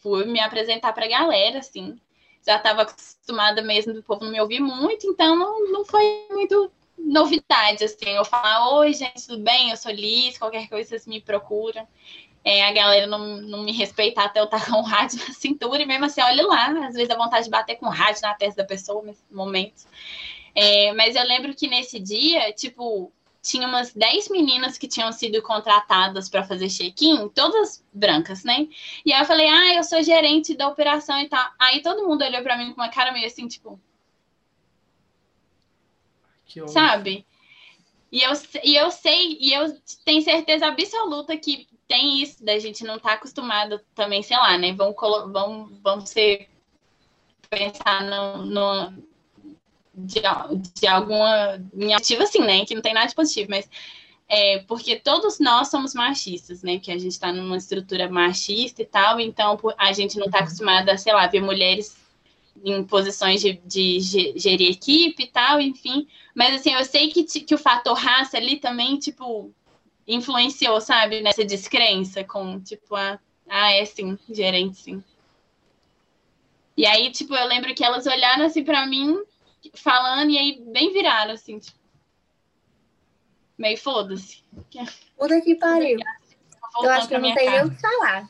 fui me apresentar para a galera, assim. Já estava acostumada mesmo do povo não me ouvir muito, então não, não foi muito novidade, assim. Eu falar, oi, gente, tudo bem? Eu sou Liz, qualquer coisa vocês me procuram é, a galera não, não me respeitar até eu estar com o rádio na cintura, e mesmo assim, olha lá, às vezes dá vontade de bater com o rádio na testa da pessoa nesse momento. É, mas eu lembro que nesse dia, tipo, tinha umas 10 meninas que tinham sido contratadas para fazer check-in, todas brancas, né? E aí eu falei, ah, eu sou gerente da operação e tal. Aí todo mundo olhou para mim com uma cara meio assim, tipo. Sabe? E eu, e eu sei, e eu tenho certeza absoluta que tem isso da gente não estar tá acostumado também, sei lá, né? Vamos, vamos, vamos ser pensar no, no de, de alguma iniciativa assim, né? Que não tem nada de positivo, mas é, porque todos nós somos machistas, né? Que a gente está numa estrutura machista e tal, então a gente não está uhum. acostumada a, sei lá, ver mulheres em posições de, de gerir equipe e tal, enfim. Mas assim, eu sei que, que o fator raça ali também, tipo, influenciou, sabe, nessa descrença com, tipo, a, ah, é sim, gerente, sim. E aí, tipo, eu lembro que elas olharam assim para mim, falando, e aí bem viraram, assim, tipo, meio foda-se. Puta que pariu. Eu acho que eu não tenho nem o que falar.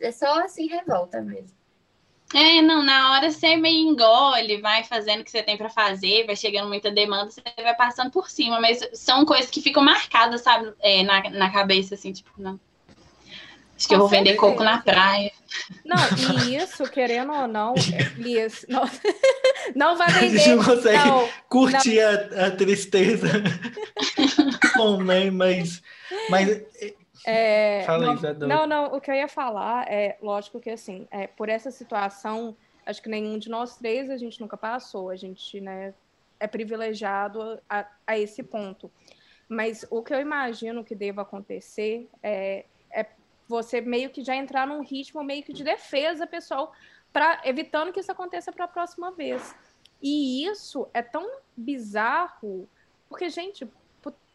É só assim, revolta mesmo. É, não, na hora você meio engole, vai fazendo o que você tem para fazer, vai chegando muita demanda, você vai passando por cima, mas são coisas que ficam marcadas, sabe, é, na, na cabeça, assim, tipo, não. Acho que eu vou vender coco na praia. Não, e isso, querendo ou não, Lias, não, não vai vender. A gente não consegue não, curtir não. A, a tristeza com, né? Mas, mas é, Fala não, não, não, o que eu ia falar é, lógico que assim, é, por essa situação, acho que nenhum de nós três a gente nunca passou, a gente, né, é privilegiado a, a esse ponto. Mas o que eu imagino que deva acontecer é você meio que já entrar num ritmo meio que de defesa pessoal, para evitando que isso aconteça para a próxima vez. E isso é tão bizarro, porque, gente,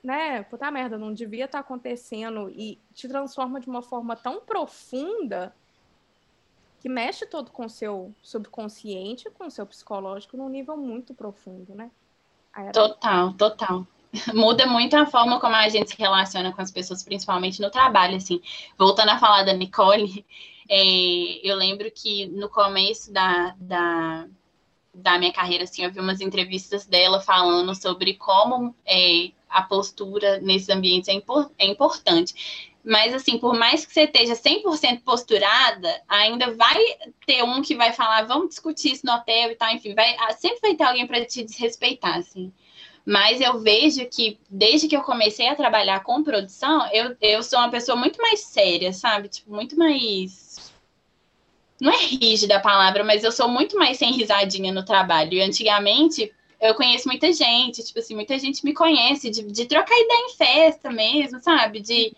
né, puta merda, não devia estar tá acontecendo e te transforma de uma forma tão profunda que mexe todo com o seu subconsciente, com o seu psicológico num nível muito profundo, né? Total, total. Muda muito a forma como a gente se relaciona com as pessoas, principalmente no trabalho, assim. Voltando a falar da Nicole, é, eu lembro que no começo da, da, da minha carreira, assim, eu vi umas entrevistas dela falando sobre como é, a postura nesses ambientes é, impor é importante. Mas, assim, por mais que você esteja 100% posturada, ainda vai ter um que vai falar, vamos discutir isso no hotel e tal, enfim, vai, sempre vai ter alguém para te desrespeitar, assim. Mas eu vejo que, desde que eu comecei a trabalhar com produção, eu, eu sou uma pessoa muito mais séria, sabe? Tipo, muito mais. Não é rígida a palavra, mas eu sou muito mais sem risadinha no trabalho. E antigamente, eu conheço muita gente, tipo assim, muita gente me conhece, de, de trocar ideia em festa mesmo, sabe? De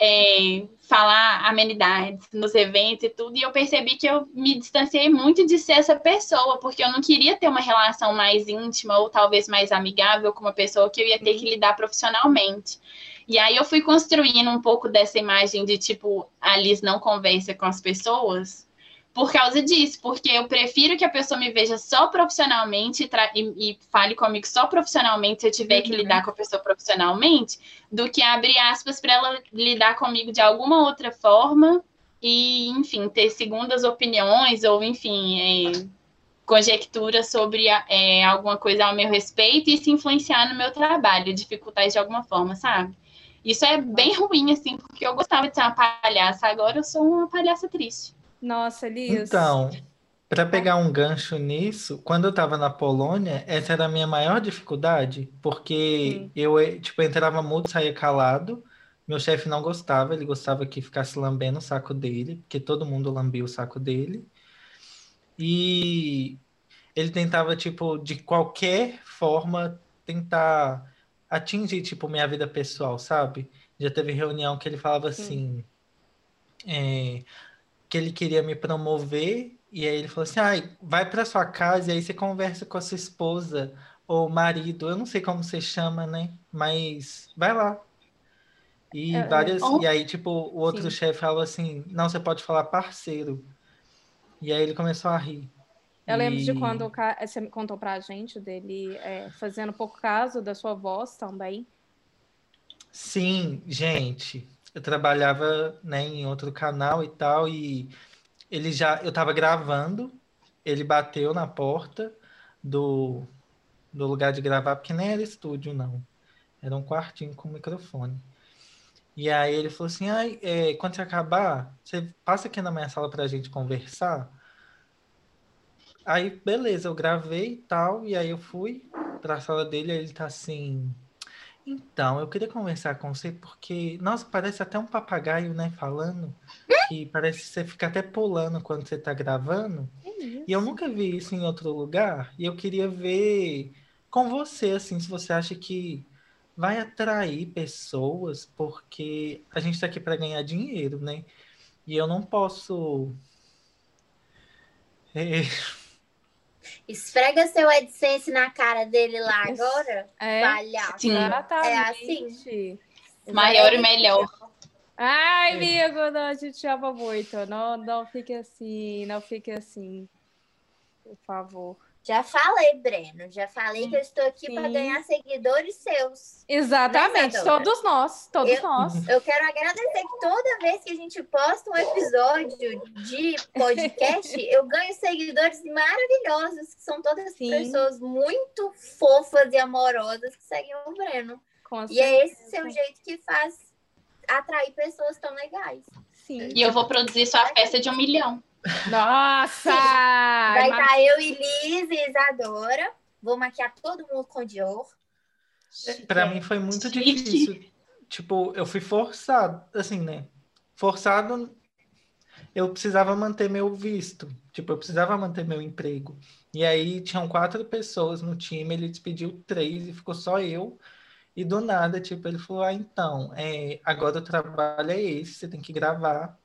é, falar amenidades nos eventos e tudo, e eu percebi que eu me distanciei muito de ser essa pessoa, porque eu não queria ter uma relação mais íntima ou talvez mais amigável com uma pessoa que eu ia ter que lidar profissionalmente. E aí eu fui construindo um pouco dessa imagem de tipo, a Liz não conversa com as pessoas, por causa disso, porque eu prefiro que a pessoa me veja só profissionalmente e, e, fale comigo só profissionalmente se eu tiver uhum. que lidar com a pessoa profissionalmente, do que abrir aspas para ela lidar comigo de alguma outra forma e, enfim, ter segundas opiniões ou, enfim, é, conjecturas sobre é, alguma coisa ao meu respeito e se influenciar no meu trabalho, dificultar de alguma forma, sabe? Isso é bem ruim, assim, porque eu gostava de ser uma palhaça, agora eu sou uma palhaça triste. Nossa, Elias. Então, para pegar um gancho nisso, quando eu estava na Polônia, essa era a minha maior dificuldade, porque Sim. eu, eh, tipo, entrava mudo, saía calado. Meu chefe não gostava, ele gostava que ficasse lambendo o saco dele, porque todo mundo lambia o saco dele. E ele tentava, tipo, de qualquer forma, tentar atingir, tipo, minha vida pessoal, sabe? Já teve reunião que ele falava assim, é, que ele queria me promover, e aí ele falou assim, ah, vai para sua casa e aí você conversa com a sua esposa ou marido, eu não sei como você chama, né? Mas vai lá. E é, é várias. E aí, tipo, o outro chefe falou assim, não, você pode falar parceiro. E aí ele começou a rir. Eu e... lembro de quando você contou pra gente dele é, fazendo pouco caso da sua voz também. Sim, gente. Eu trabalhava né, em outro canal e tal, e ele já. Eu tava gravando, ele bateu na porta do, do lugar de gravar, porque nem era estúdio, não. Era um quartinho com microfone. E aí ele falou assim: ah, é, quando você acabar, você passa aqui na minha sala pra gente conversar. Aí, beleza, eu gravei e tal, e aí eu fui pra sala dele, aí ele tá assim. Então, eu queria conversar com você porque, nossa, parece até um papagaio, né, falando, que parece que você fica até pulando quando você tá gravando. e eu nunca vi isso em outro lugar, e eu queria ver com você, assim, se você acha que vai atrair pessoas, porque a gente tá aqui para ganhar dinheiro, né? E eu não posso. É Esfrega seu AdSense na cara dele lá agora. É, palhaço. Sim. É assim. Maior e melhor. Ai, amigo, não, a gente ama muito. Não, não fique assim, não fique assim. Por favor. Já falei, Breno. Já falei que eu estou aqui para ganhar seguidores seus. Exatamente. Né, todos nós. Todos eu, nós. Eu quero agradecer que toda vez que a gente posta um episódio de podcast, eu ganho seguidores maravilhosos, que são todas Sim. pessoas muito fofas e amorosas que seguem o Breno. Com e é esse seu jeito que faz atrair pessoas tão legais. Sim. E eu vou produzir sua festa de um milhão. Nossa! Vai estar tá eu e Liz e Isadora. Vou maquiar todo mundo com Dior. Para mim foi muito difícil. Tipo, eu fui forçado, assim, né? Forçado, eu precisava manter meu visto. Tipo, eu precisava manter meu emprego. E aí tinham quatro pessoas no time, ele despediu três e ficou só eu. E do nada, tipo, ele falou: Ah, então, é, agora o trabalho é esse, você tem que gravar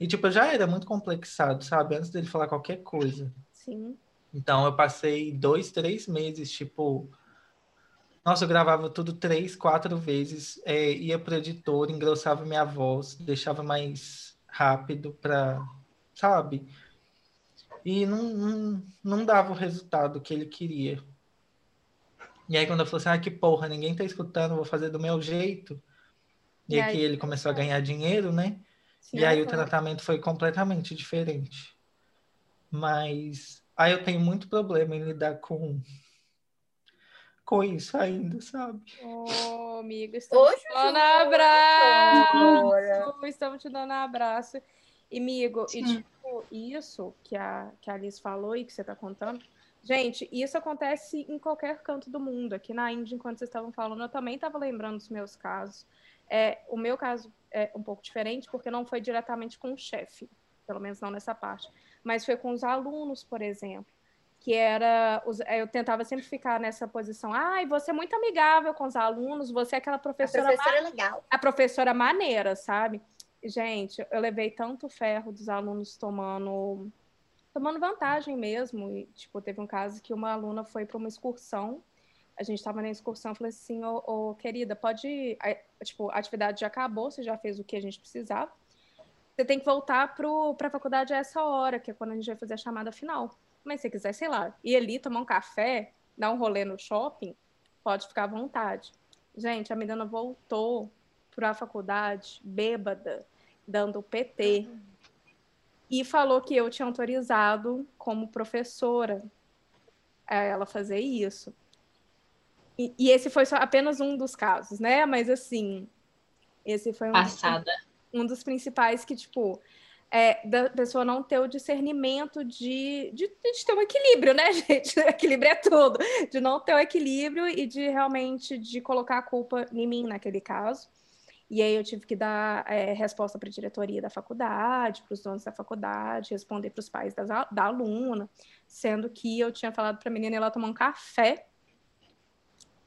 e, tipo, já era muito complexado, sabe? Antes dele falar qualquer coisa. Sim. Então, eu passei dois, três meses, tipo... Nossa, eu gravava tudo três, quatro vezes. É, ia pro editor, engrossava minha voz, deixava mais rápido pra... Sabe? E não, não, não dava o resultado que ele queria. E aí, quando eu falei assim, ah, que porra, ninguém tá escutando, vou fazer do meu jeito. E, e aí, que ele começou a ganhar dinheiro, né? Sim, e aí o tratamento foi completamente diferente. Mas aí eu tenho muito problema em lidar com com isso ainda, sabe? Oh, amigo, estamos te dando abraço. Estamos te dando abraço. E, amigo, e tipo, isso que a, que a Alice falou e que você está contando, gente, isso acontece em qualquer canto do mundo. Aqui na Índia, enquanto vocês estavam falando, eu também estava lembrando dos meus casos. É, o meu caso é um pouco diferente, porque não foi diretamente com o chefe, pelo menos não nessa parte, mas foi com os alunos, por exemplo, que era, eu tentava sempre ficar nessa posição, ai, ah, você é muito amigável com os alunos, você é aquela professora... A professora legal. A professora maneira, sabe? Gente, eu levei tanto ferro dos alunos tomando tomando vantagem mesmo. E, tipo, teve um caso que uma aluna foi para uma excursão a gente estava na excursão, falei assim, ô, querida, pode, tipo, a atividade já acabou, você já fez o que a gente precisava, você tem que voltar para a faculdade a essa hora, que é quando a gente vai fazer a chamada final. Mas se você quiser, sei lá, ir ali tomar um café, dar um rolê no shopping, pode ficar à vontade. Gente, a menina voltou para a faculdade bêbada, dando PT, e falou que eu tinha autorizado como professora a ela fazer isso. E, e, esse foi só apenas um dos casos, né? Mas assim, esse foi um, Passada. um dos principais que, tipo, é, da pessoa não ter o discernimento de, de, de, ter um equilíbrio, né, gente? Equilíbrio é tudo. De não ter o equilíbrio e de realmente de colocar a culpa em mim naquele caso. E aí eu tive que dar é, resposta para a diretoria da faculdade, para os donos da faculdade, responder para os pais das, da aluna, sendo que eu tinha falado para a menina ela tomar um café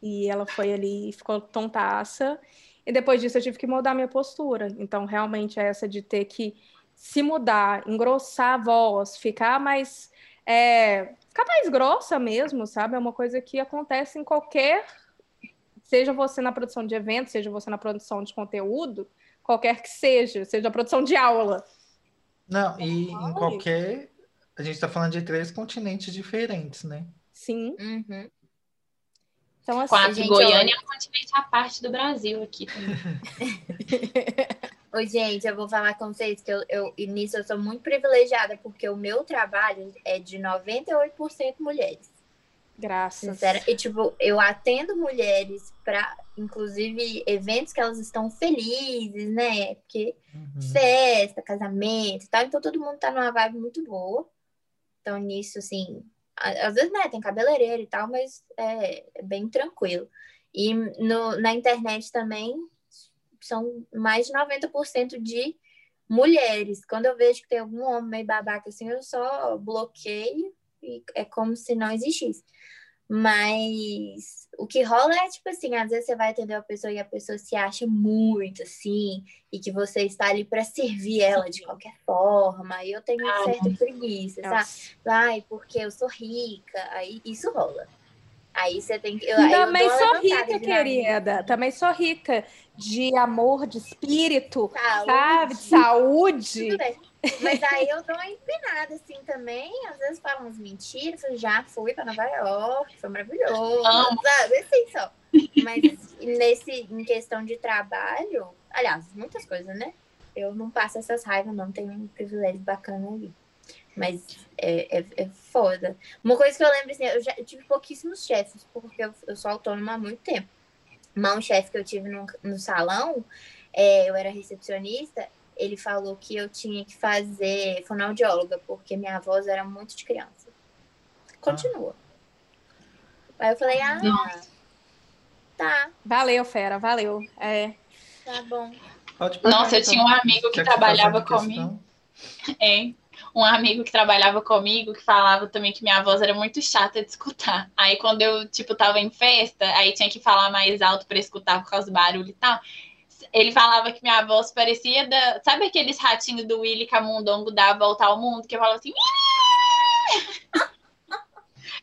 e ela foi ali e ficou tontaça. E depois disso eu tive que mudar minha postura. Então, realmente, é essa de ter que se mudar, engrossar a voz, ficar mais. É, ficar mais grossa mesmo, sabe? É uma coisa que acontece em qualquer seja você na produção de eventos, seja você na produção de conteúdo, qualquer que seja, seja a produção de aula. Não, e em qualquer. A gente está falando de três continentes diferentes, né? Sim. Uhum. Então, assim, Quatro, gente, Goiânia é um continente à parte do Brasil aqui também. Oi, gente, eu vou falar com vocês que eu, eu nisso eu sou muito privilegiada, porque o meu trabalho é de 98% mulheres. Graças. Sincera. E, tipo, eu atendo mulheres para, inclusive, eventos que elas estão felizes, né? Porque uhum. festa, casamento e tal. Então, todo mundo tá numa vibe muito boa. Então, nisso, assim, às vezes, né, tem cabeleireiro e tal, mas é, é bem tranquilo. E no, na internet também são mais de 90% de mulheres. Quando eu vejo que tem algum homem meio babaca assim, eu só bloqueio e é como se não existisse. Mas o que rola é tipo assim, às vezes você vai atender uma pessoa e a pessoa se acha muito assim, e que você está ali para servir ela de qualquer forma. E eu tenho uma certa preguiça, sabe? Ai, porque eu sou rica, aí isso rola. Aí você tem que. Eu, Também sou rica, querida. Também sou rica de amor, de espírito, saúde. sabe? De saúde. Tudo bem. Mas aí eu dou uma empinada, assim, também. Às vezes falam umas mentiras. Já fui para Nova York, foi maravilhoso. Sabe? Assim só. Mas nesse, em questão de trabalho, aliás, muitas coisas, né? Eu não passo essas raivas, não. Tenho um privilégio bacana ali. Mas é, é, é, foda. Uma coisa que eu lembro, assim, eu já eu tive pouquíssimos chefes, porque eu, eu sou autônoma há muito tempo. Mas um chefe que eu tive no, no salão, é, eu era recepcionista, ele falou que eu tinha que fazer fonoaudióloga, porque minha voz era muito de criança. Continua. Ah. Aí eu falei, ah, Nossa. tá. Valeu, fera, valeu. É. Tá bom. Nossa, eu tinha um amigo que, que trabalhava comigo. É, um amigo que trabalhava comigo que falava também que minha voz era muito chata de escutar. Aí quando eu, tipo, tava em festa, aí tinha que falar mais alto para escutar por causa do barulho e tal ele falava que minha voz parecia da. Sabe aqueles ratinhos do Willy Camundongo da Volta ao Mundo? Que eu falava assim.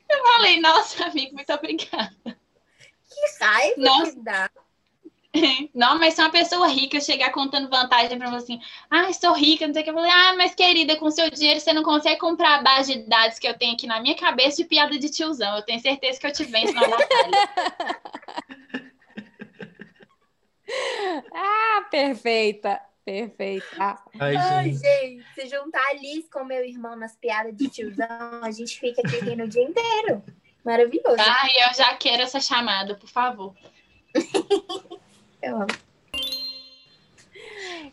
eu falei, nossa, amigo, muito obrigada. Que raiva nossa. que dá. Não, mas se uma pessoa rica chegar contando vantagem para você assim, ah, sou rica, não sei o que, eu falei, ah, mas querida, com seu dinheiro você não consegue comprar a base de dados que eu tenho aqui na minha cabeça de piada de tiozão. Eu tenho certeza que eu te venço na batalha. ah, perfeita. Perfeita. Ai, Ai gente. se juntar a Liz com meu irmão nas piadas de tiozão, a gente fica aqui no dia inteiro. Maravilhoso. Ai, eu já quero essa chamada, por favor. eu amo.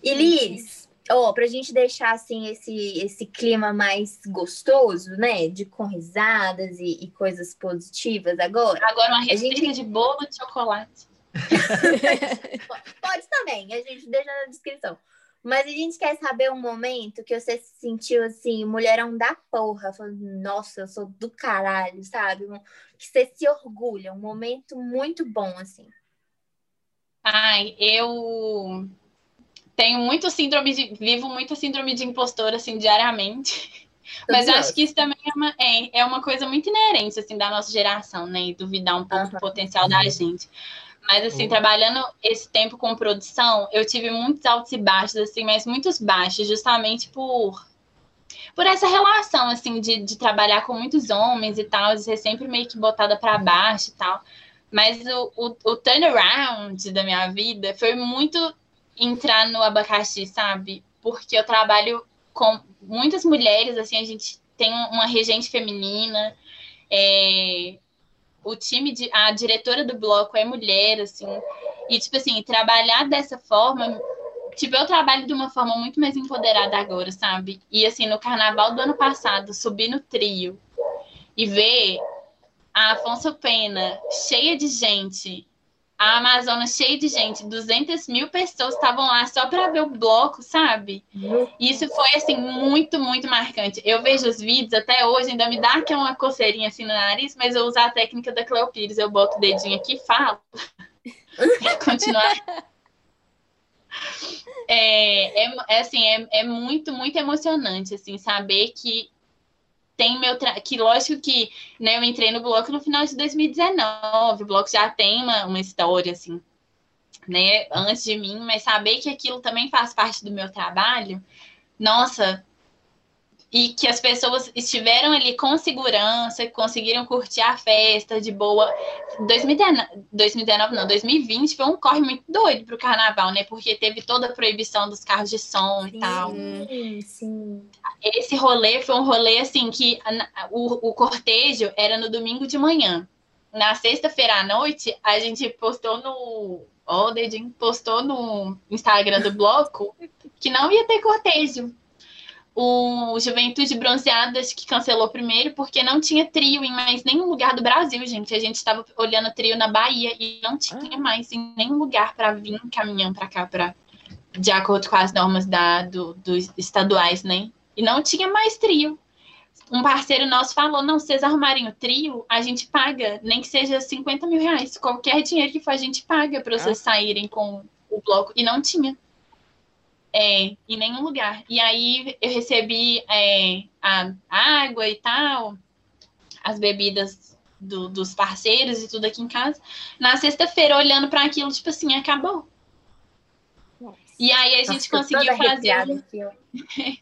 E Liz, ó, oh, pra gente deixar assim esse, esse clima mais gostoso, né? De com risadas e, e coisas positivas agora. Agora uma receita gente... de bolo de chocolate. Pode também, a gente deixa na descrição. Mas a gente quer saber um momento que você se sentiu assim, mulherão da porra, falando, nossa, eu sou do caralho, sabe? Que você se orgulha, um momento muito bom, assim. Ai, eu tenho muito síndrome de. vivo muita síndrome de impostor, assim, diariamente. Mas acho que isso também é uma, é, é uma coisa muito inerente, assim, da nossa geração, né? E duvidar um pouco uhum. do potencial da gente. Mas, assim, uhum. trabalhando esse tempo com produção, eu tive muitos altos e baixos, assim, mas muitos baixos, justamente por por essa relação, assim, de, de trabalhar com muitos homens e tal, de ser sempre meio que botada para baixo e tal. Mas o, o, o turnaround da minha vida foi muito entrar no abacaxi, sabe? Porque eu trabalho com muitas mulheres, assim, a gente tem uma regente feminina, é, o time, de, a diretora do bloco é mulher, assim, e, tipo assim, trabalhar dessa forma, tipo, eu trabalho de uma forma muito mais empoderada agora, sabe? E, assim, no carnaval do ano passado, subir no trio e ver a Afonso Pena cheia de gente a Amazonas cheia de gente, 200 mil pessoas estavam lá só para ver o bloco, sabe? Isso foi, assim, muito, muito marcante. Eu vejo os vídeos até hoje, ainda me dá aqui uma coceirinha assim no nariz, mas eu uso a técnica da Cleo Pires, eu boto o dedinho aqui e falo. continuar. É, é, é assim, é, é muito, muito emocionante, assim, saber que tem meu que lógico que né, eu entrei no bloco no final de 2019, o bloco já tem uma, uma história assim, né, antes de mim, mas saber que aquilo também faz parte do meu trabalho, nossa, e que as pessoas estiveram ali com segurança, conseguiram curtir a festa de boa. 2019, 2019 não, 2020 foi um corre muito doido pro carnaval, né? Porque teve toda a proibição dos carros de som sim, e tal. Sim. Esse rolê foi um rolê assim que o, o cortejo era no domingo de manhã. Na sexta-feira à noite, a gente postou no. Ó, o dedinho postou no Instagram do bloco que não ia ter cortejo o Juventude Bronzeadas que cancelou primeiro porque não tinha trio em mais nenhum lugar do Brasil, gente. A gente estava olhando trio na Bahia e não tinha ah. mais em nenhum lugar para vir caminhando para cá, pra, de acordo com as normas da, do, dos estaduais, né? E não tinha mais trio. Um parceiro nosso falou: não, se vocês arrumarem o trio, a gente paga, nem que seja 50 mil reais. Qualquer dinheiro que for, a gente paga para vocês ah. saírem com o bloco. E não tinha. É, em nenhum lugar. E aí eu recebi é, a água e tal, as bebidas do, dos parceiros e tudo aqui em casa. Na sexta-feira, olhando para aquilo, tipo assim, acabou. Nossa. E aí a gente Nossa, conseguiu fazer.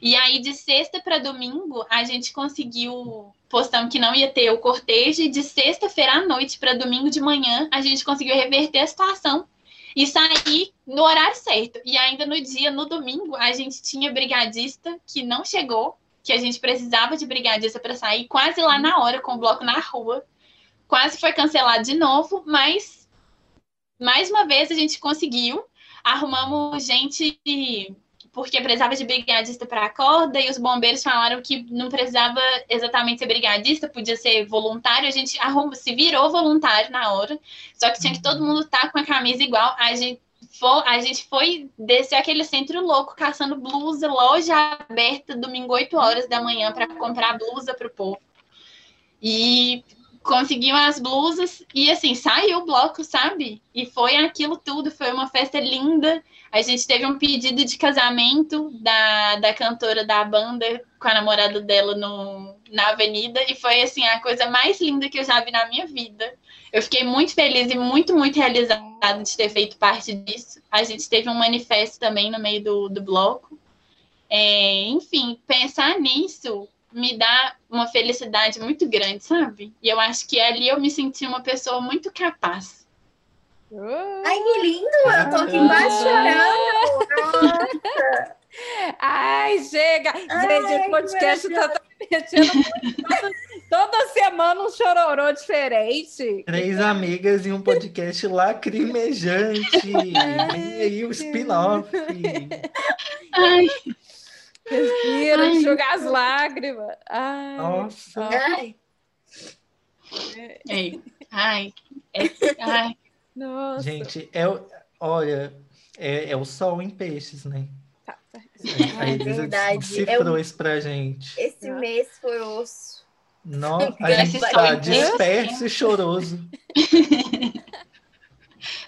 e aí, de sexta para domingo, a gente conseguiu. Postamos que não ia ter o cortejo, e de sexta-feira à noite para domingo de manhã, a gente conseguiu reverter a situação e sair no horário certo. E ainda no dia, no domingo, a gente tinha brigadista que não chegou, que a gente precisava de brigadista para sair quase lá na hora, com o bloco na rua. Quase foi cancelado de novo, mas mais uma vez a gente conseguiu. Arrumamos gente porque precisava de brigadista para a corda, e os bombeiros falaram que não precisava exatamente ser brigadista, podia ser voluntário. A gente arrumou, se virou voluntário na hora, só que tinha que todo mundo estar tá com a camisa igual. A gente a gente foi descer aquele centro louco caçando blusa, loja aberta, domingo 8 horas da manhã, para comprar blusa para o povo. E conseguiu as blusas e assim, saiu o bloco, sabe? E foi aquilo tudo, foi uma festa linda. A gente teve um pedido de casamento da, da cantora da banda com a namorada dela no, na avenida e foi assim a coisa mais linda que eu já vi na minha vida. Eu fiquei muito feliz e muito, muito realizada de ter feito parte disso. A gente teve um manifesto também no meio do, do bloco. É, enfim, pensar nisso me dá uma felicidade muito grande, sabe? E eu acho que ali eu me senti uma pessoa muito capaz. Ai, que lindo! Eu tô aqui embaixo chorando! Nossa! Ai, chega! Ai, Gente, o podcast tá metendo toda, toda semana um chororô diferente. Três amigas e um podcast lacrimejante. e aí o spin-off. Ai. Respira, enxuga as lágrimas. Ai, Nossa. Ai. É. Ai. É. Ai. Nossa. Gente, é, olha, é, é o sol em peixes, né? Tá, tá. É, é verdade. Decifrou é isso pra gente. Esse ah. mês foi osso. Nossa, a gente tá disperso e choroso.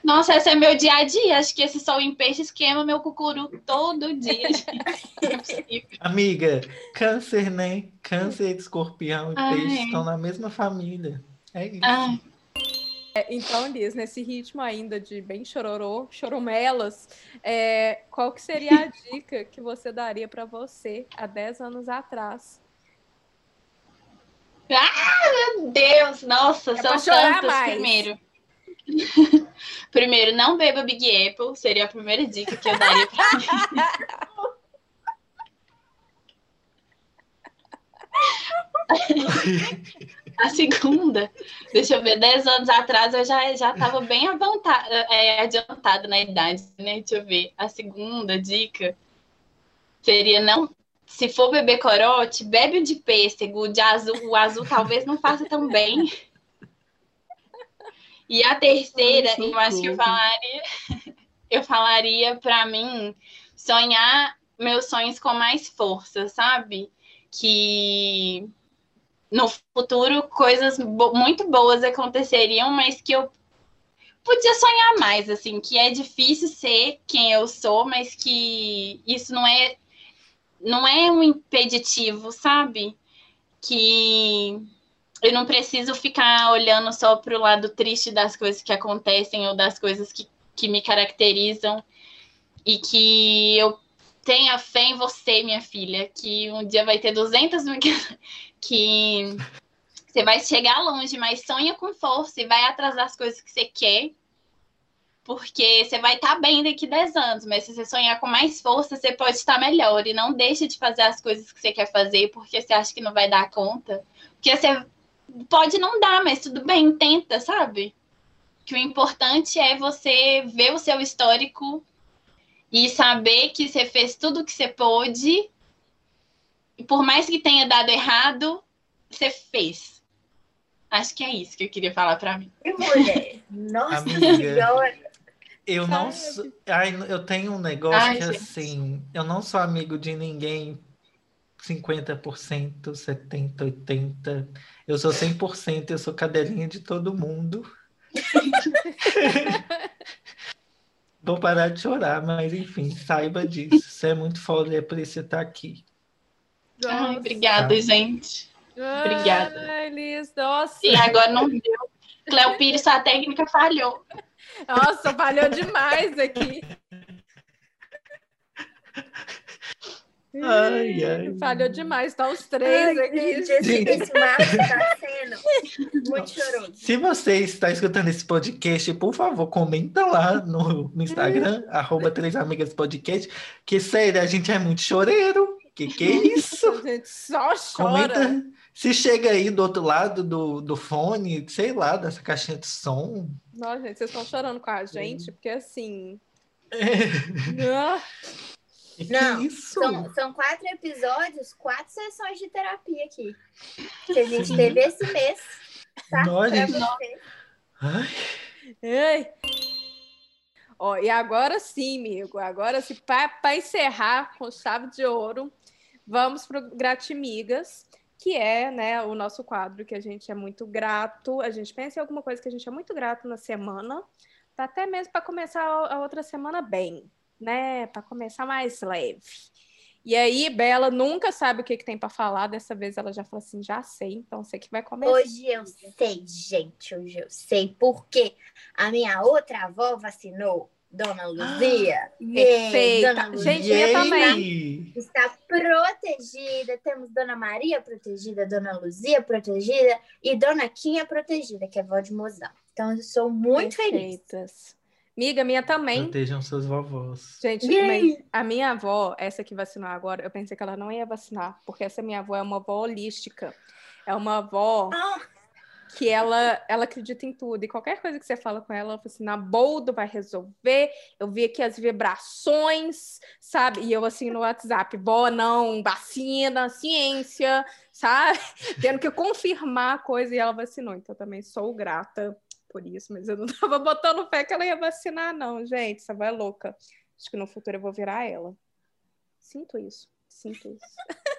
Nossa, esse é meu dia a dia. Acho que esse sol em peixes queima meu cucuru todo dia. Amiga, câncer, né? Câncer, escorpião e Ai. peixe estão na mesma família. É isso. Ai. É, então, Liz, nesse ritmo ainda de bem chororô, choromelas, é, qual que seria a dica que você daria para você há 10 anos atrás? Ah, meu Deus! Nossa, é são tantas mais. primeiro. Primeiro, não beba Big Apple, seria a primeira dica que eu daria pra mim. a segunda, deixa eu ver, 10 anos atrás eu já já estava bem é, adiantado na idade, né? Deixa eu ver. A segunda dica seria não. Se for beber corote, bebe o de pêssego, de azul, o azul talvez não faça tão bem. E a terceira, eu, eu acho que eu falaria, eu falaria para mim sonhar meus sonhos com mais força, sabe? Que no futuro coisas bo muito boas aconteceriam, mas que eu podia sonhar mais, assim, que é difícil ser quem eu sou, mas que isso não é não é um impeditivo, sabe? Que eu não preciso ficar olhando só para o lado triste das coisas que acontecem ou das coisas que, que me caracterizam e que eu tenha fé em você, minha filha, que um dia vai ter 200 mil que você vai chegar longe, mas sonha com força e vai atrás das coisas que você quer, porque você vai estar tá bem daqui 10 anos, mas se você sonhar com mais força, você pode estar melhor e não deixe de fazer as coisas que você quer fazer porque você acha que não vai dar conta, porque você pode não dar, mas tudo bem, tenta, sabe? Que o importante é você ver o seu histórico e saber que você fez tudo o que você pôde e por mais que tenha dado errado, você fez. Acho que é isso que eu queria falar para mim. Que mulher! Nossa, Amiga, eu não sou. Ai, eu tenho um negócio Ai, que gente. assim, eu não sou amigo de ninguém 50%, 70%, 80%. Eu sou 100%, eu sou cadelinha de todo mundo. Vou parar de chorar, mas enfim, saiba disso. Você é muito foda, é por isso que você tá aqui. Ai, obrigada, tá. gente. Obrigada. Ai, Liz, nossa. E agora não deu. Cléo Pires, a técnica falhou. Nossa, falhou demais aqui. Ai, ai. Falhou demais, tá os três ai, aqui. Gente, esse Marcos tá sendo muito choroso. Se você está escutando esse podcast, por favor, comenta lá no, no Instagram, arroba Três Amigas Podcast, que sério, a gente é muito choreiro. Que que é isso? A gente só chora. Comenta se chega aí do outro lado do, do fone, sei lá, dessa caixinha de som. Nossa, gente, vocês estão chorando com a gente, porque assim. É. Ah. Não, são, são quatro episódios, quatro sessões de terapia aqui. Que a gente teve esse mês. Tá? Nós, Ai. Ai. Ó, e agora sim, amigo, agora sim, para encerrar com chave de ouro, vamos para o Gratimigas, que é né, o nosso quadro que a gente é muito grato. A gente pensa em alguma coisa que a gente é muito grato na semana, até mesmo para começar a outra semana bem né, para começar mais leve. E aí, Bela nunca sabe o que, que tem para falar. Dessa vez ela já falou assim: já sei, então você que vai começar. Hoje eu sei, gente, hoje eu sei, porque a minha outra avó vacinou. Dona Luzia. Ah, perfeita. Dona Luzia gente, eu também. Está protegida. Temos Dona Maria protegida, Dona Luzia protegida e Dona Quinha protegida, que é avó de mozão. Então, eu sou muito Perfeitas. feliz. Miga, minha também. Protejam seus vovós. Gente, a minha avó, essa que vacinou agora, eu pensei que ela não ia vacinar, porque essa minha avó é uma avó holística. É uma avó ah. Que ela, ela acredita em tudo. E qualquer coisa que você fala com ela, ela fala assim, na boldo vai resolver. Eu vi aqui as vibrações, sabe? E eu assim no WhatsApp, vó, não, vacina, ciência, sabe? Tendo que confirmar a coisa e ela vacinou. Então também sou grata por isso, mas eu não tava botando fé que ela ia vacinar, não, gente. Essa vai é louca. Acho que no futuro eu vou virar ela. Sinto isso, sinto isso.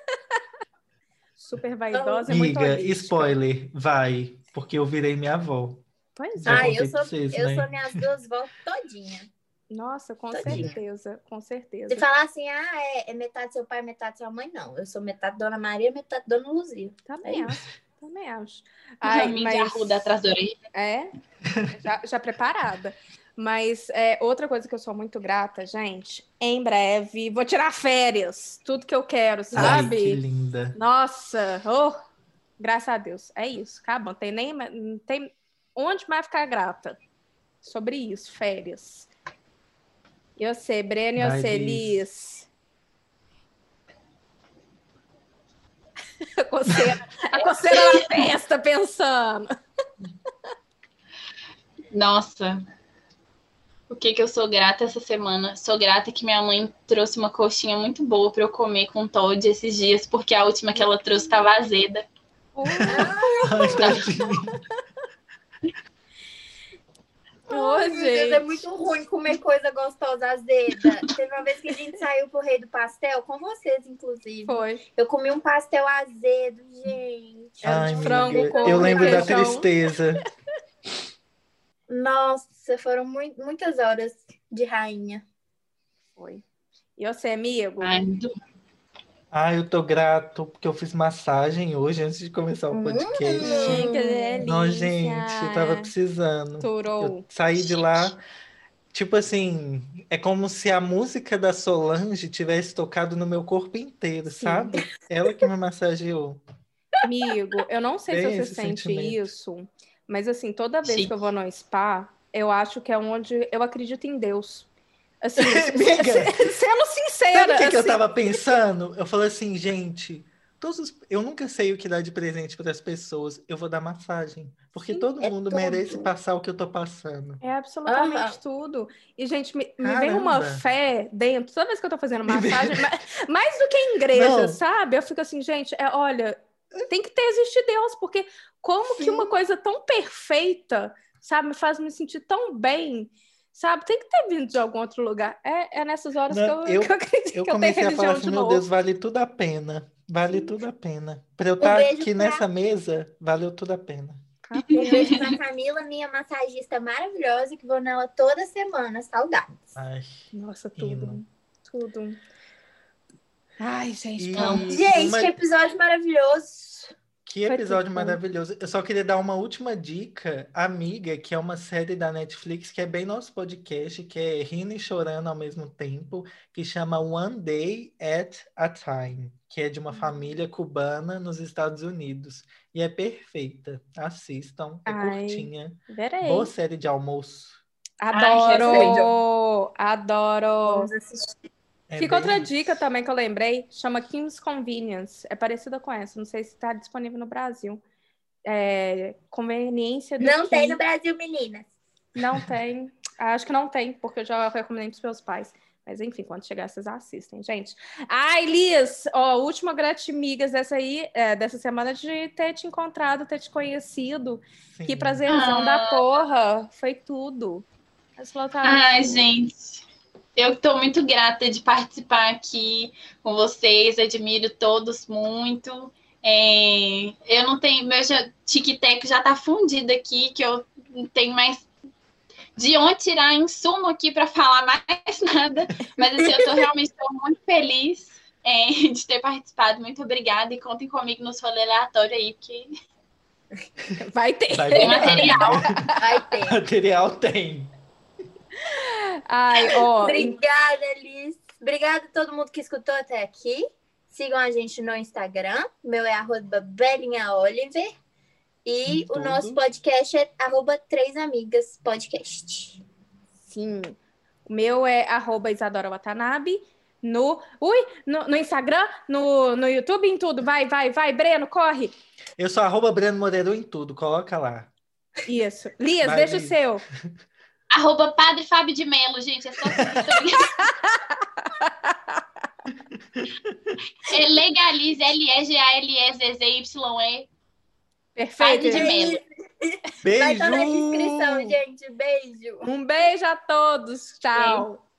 Super vaidosa e muito spoiler, vai, porque eu virei minha avó. Pois é. Ah, eu sou, vocês, eu né? sou minhas duas vós todinha. Nossa, com todinha. certeza, com certeza. Se falar assim, ah, é, é, metade seu pai, metade sua mãe, não. Eu sou metade Dona Maria, metade Dona Luzia. Também é acho. Também acho. Ai, mas... arruda atrás da orelha. É, já, já preparada. Mas é, outra coisa que eu sou muito grata, gente, em breve vou tirar férias, tudo que eu quero, sabe? Ai, que linda. Nossa, oh, graças a Deus. É isso, acabou. Não tem nem não tem onde mais ficar grata sobre isso, férias. Eu sei, Breno, eu sei, Liz. a coceira, a coceira na testa pensando. Nossa. O que que eu sou grata essa semana? Sou grata que minha mãe trouxe uma coxinha muito boa para eu comer com Todd esses dias, porque a última que ela trouxe estava azeda. Oh, Ai, meu Deus, é muito ruim comer coisa gostosa azeda. Teve uma vez que a gente saiu pro Rei do Pastel, com vocês, inclusive. Foi. Eu comi um pastel azedo, gente. Ai, frango com Eu lembro da tristeza. Nossa, foram muito, muitas horas de rainha. Foi. E você, amigo? Ai, ah, eu tô grato porque eu fiz massagem hoje antes de começar o podcast. Hum, que delícia. Não, gente, eu tava precisando. Turou. Eu saí de lá, tipo assim, é como se a música da Solange tivesse tocado no meu corpo inteiro, Sim. sabe? Ela que me massageou. Amigo, eu não sei se você sente sentimento. isso, mas assim, toda vez Sim. que eu vou no spa, eu acho que é onde eu acredito em Deus. Assim, sendo sincera. Sabe o que, assim... que, eu tava pensando? Eu falei assim, gente, todos os... eu nunca sei o que dar de presente para as pessoas. Eu vou dar massagem. Porque Sim, todo é mundo tudo. merece passar o que eu tô passando. É absolutamente tudo. E, gente, me, me vem uma fé dentro. Toda vez que eu tô fazendo massagem, mais, mais, do que em igreja, Não. sabe? Eu fico assim, gente, é, olha, tem que ter existir Deus, porque como Sim. que uma coisa tão perfeita, sabe, me faz me sentir tão bem sabe? Tem que ter vindo de algum outro lugar. É, é nessas horas Não, que, eu, eu, que eu acredito eu que eu tenho religião a falar assim, meu novo. Deus, vale tudo a pena. Vale Sim. tudo a pena. Para eu estar um aqui pra... nessa mesa, valeu tudo a pena. Um beijo pra Camila, minha massagista maravilhosa, que vou nela toda semana. Saudades. Ai, Nossa, tudo. Tudo. Ai, gente. E... Gente, uma... que episódio maravilhoso. Que episódio maravilhoso. Eu só queria dar uma última dica, Amiga, que é uma série da Netflix que é bem nosso podcast, que é rindo e chorando ao mesmo tempo, que chama One Day at a Time, que é de uma hum. família cubana nos Estados Unidos. E é perfeita. Assistam, é Ai, curtinha. Verei. Boa série de almoço. Adoro! Ai, adoro! Vamos assistir. É Fica outra isso. dica também que eu lembrei, chama Kim's Convenience. É parecida com essa, não sei se está disponível no Brasil. É, conveniência do Não Kim... tem no Brasil, meninas. Não tem. Acho que não tem, porque eu já recomendei para os meus pais. Mas enfim, quando chegar, vocês assistem, gente. Ai, Liz, ó, última gratimigas dessa aí, é, dessa semana de ter te encontrado, ter te conhecido. Sim. Que prazerzão ah. da porra. Foi tudo. Ai, gente. Eu estou muito grata de participar aqui com vocês, admiro todos muito. É, eu não tenho, meu tic-tac já está fundido aqui, que eu não tenho mais de onde tirar insumo aqui para falar mais nada. Mas assim, eu estou realmente tô muito feliz é, de ter participado. Muito obrigada e contem comigo no seu aleatório aí, porque. Vai ter. Vai tem material. Vai ter. Material tem. Ai, ó. Obrigada, Liz. Obrigada a todo mundo que escutou até aqui. Sigam a gente no Instagram. Meu é arroba Belinha Oliver. E o nosso podcast é arroba Três Amigas Podcast. Sim. O meu é arroba Isadora Watanabe. No, ui, no, no, Instagram, no, no YouTube, em tudo. Vai, vai, vai, Breno, corre. Eu sou arroba Breno Moreiro em tudo, coloca lá. Isso. Lias, vai, deixa Liz. o seu. Arroba Padre Fábio de Melo, gente. É só é legalize L-E-G-A-L-E-Z-Z-Y-E. Perfeito. Padre de Melo. Beijo. Vai estar na descrição, gente. Beijo. Um beijo a todos. Tchau. Beijo.